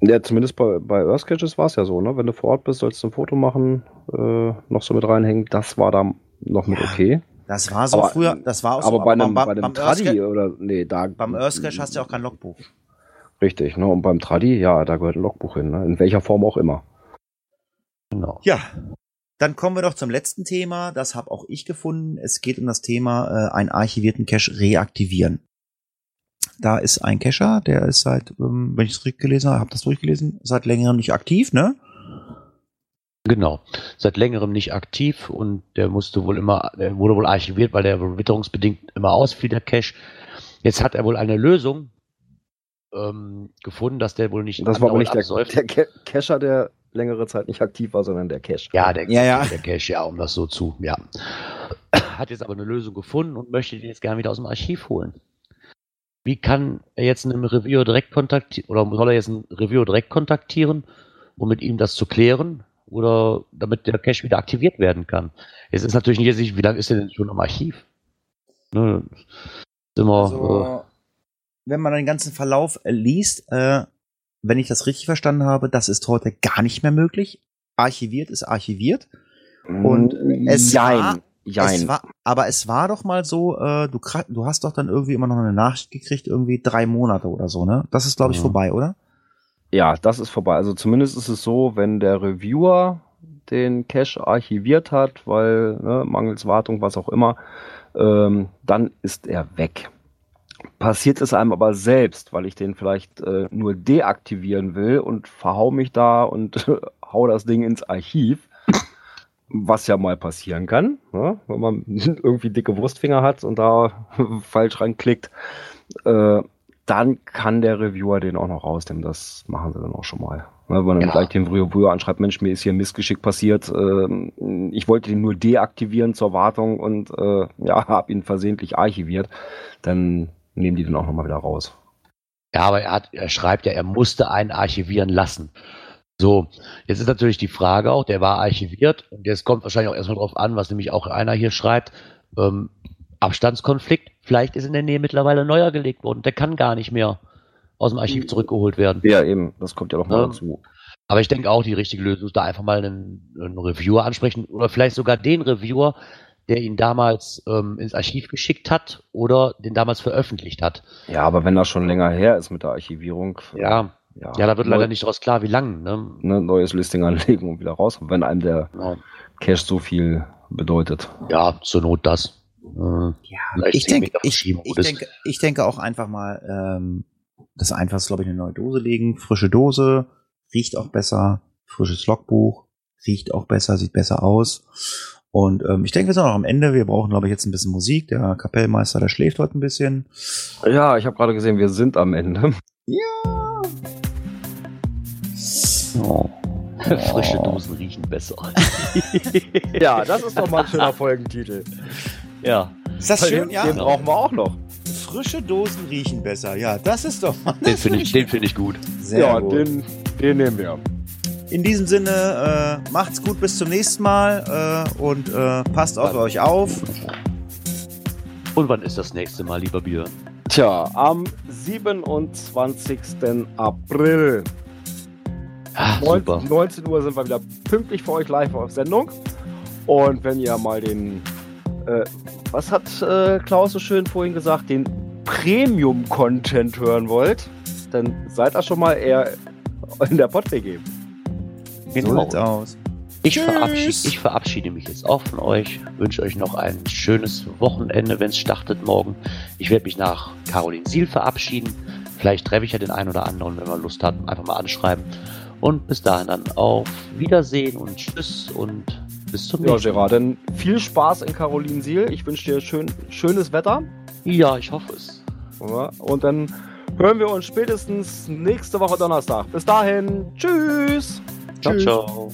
Ja, zumindest bei, bei Earth war es ja so, ne? Wenn du vor Ort bist, sollst du ein Foto machen, äh, noch so mit reinhängen. Das war da noch mit Ja, okay. Das war so Aber- früher, das war auch so. Aber bei einem, beim, bei einem Tradi oder nee, da. beim Earthcache hast du ja auch kein Logbuch. Richtig, ne? Und beim Tradi, ja, da gehört ein Logbuch hin, ne? In welcher Form auch immer. Genau. Ja, dann kommen wir doch zum letzten Thema. Das habe auch ich gefunden. Es geht um das Thema äh, einen archivierten Cache reaktivieren. Da ist ein Cacher, der ist seit, ähm, wenn ich es richtig gelesen habe, habe das durchgelesen, seit längerem nicht aktiv, ne? Genau. Seit längerem nicht aktiv und der musste wohl immer, der wurde wohl archiviert, weil der witterungsbedingt immer ausfiel, der Cache. Jetzt hat er wohl eine Lösung ähm, gefunden, dass der wohl nicht Das war aber nicht der, absäuft. der Ca- Cacher, der längere Zeit nicht aktiv war, sondern der Cache. Ja, der, Ja, ja. der Cache, ja, um das so zu, ja. Hat jetzt aber eine Lösung gefunden und möchte den jetzt gerne wieder aus dem Archiv holen. Wie kann er jetzt einen Reviewer direkt kontaktieren, oder soll er jetzt einen Reviewer direkt kontaktieren, um mit ihm das zu klären? Oder damit der Cache wieder aktiviert werden kann? Es ist natürlich nicht, sicher, wie lange ist er denn schon im Archiv? Ne, immer, Also, wenn man den ganzen Verlauf äh, liest, äh, wenn ich das richtig verstanden habe, das ist heute gar nicht mehr möglich. Archiviert ist archiviert. Und es jein, war- jein. Es war, aber es war doch mal so, äh, du, du hast doch dann irgendwie immer noch eine Nachricht gekriegt, irgendwie drei Monate oder so, ne? Das ist, glaube ich, Ja. vorbei, oder? Ja, das ist vorbei. Also zumindest ist es so, wenn der Reviewer den Cache archiviert hat, weil ne, mangels Wartung, was auch immer, ähm, dann ist er weg. Passiert es einem aber selbst, weil ich den vielleicht äh, nur deaktivieren will und verhau mich da und hau das Ding ins Archiv, was ja mal passieren kann, ne? wenn man irgendwie dicke Wurstfinger hat und da falsch ranklickt, äh, dann kann der Reviewer den auch noch rausnehmen. Das machen sie dann auch schon mal. Ne, wenn man dann Ja. gleich den Reviewer anschreibt, Mensch, mir ist hier ein Missgeschick passiert. Ähm, ich wollte den nur deaktivieren zur Wartung und äh, ja, habe ihn versehentlich archiviert. Dann nehmen die den auch nochmal wieder raus. Ja, aber er, hat, er schreibt ja, er musste einen archivieren lassen. So, jetzt ist natürlich die Frage auch, der war archiviert und jetzt kommt wahrscheinlich auch erstmal drauf an, was nämlich auch einer hier schreibt. Ähm, Abstandskonflikt, vielleicht ist in der Nähe mittlerweile neuer gelegt worden. Der kann gar nicht mehr aus dem Archiv zurückgeholt werden. Ja, eben, das kommt ja noch mal Ja. dazu. Aber ich denke auch, die richtige Lösung ist da einfach mal einen, einen Reviewer ansprechen oder vielleicht sogar den Reviewer, der ihn damals ähm, ins Archiv geschickt hat oder den damals veröffentlicht hat. Ja, aber wenn das schon länger her ist mit der Archivierung, Ja, ja, ja da wird leider nicht raus klar, wie lang. Ne? ne, neues Listing anlegen und wieder raus, wenn einem der Ja. Cache so viel bedeutet. Ja, zur Not das. Äh, Ja, ich denke, ich, ich, denke, ich denke auch einfach mal, ähm, das Einfachste, glaube ich, eine neue Dose legen. Frische Dose, riecht auch besser. Frisches Logbuch, riecht auch besser, sieht besser aus. Und ähm, ich denke, wir sind auch am Ende. Wir brauchen, glaube ich, jetzt ein bisschen Musik. Der Kapellmeister, der schläft heute ein bisschen. Ja, ich habe gerade gesehen, wir sind am Ende. Ja. Oh. Frische Dosen riechen besser. Ja, das ist doch mal ein schöner Folgentitel. ja. Ist das schön? Ja. Den brauchen wir auch noch. Frische Dosen riechen besser. Ja, das ist doch mal. Den finde ich, den finde ich gut. Sehr ja, gut. Den, den nehmen wir. In diesem Sinne, äh, macht's gut bis zum nächsten Mal äh, und äh, passt auf euch auf. Und wann ist das nächste Mal, lieber Bier? Tja, am 27. April. Ah, 19, super. 19 Uhr sind wir wieder pünktlich für euch live auf Sendung. Und wenn ihr mal den, äh, was hat äh, Klaus so schön vorhin gesagt, den Premium-Content hören wollt, dann seid ihr schon mal eher in der Pod-WG. So Genau. sieht's aus. Ich verabschiede, ich verabschiede mich jetzt auch von euch. Wünsche euch noch ein schönes Wochenende, wenn es startet morgen. Ich werde mich nach Caroline Siel verabschieden. Vielleicht treffe ich ja den einen oder anderen, wenn man Lust hat, einfach mal anschreiben. Und bis dahin dann auf Wiedersehen und Tschüss und bis zum Ja, nächsten Mal. Gerard, dann viel Spaß in Carolinsiel. Ich wünsche dir schön, schönes Wetter. Ja, ich hoffe es. Ja, Und dann hören wir uns spätestens nächste Woche Donnerstag. Bis dahin. Tschüss. Ciao, Tschüss. ciao.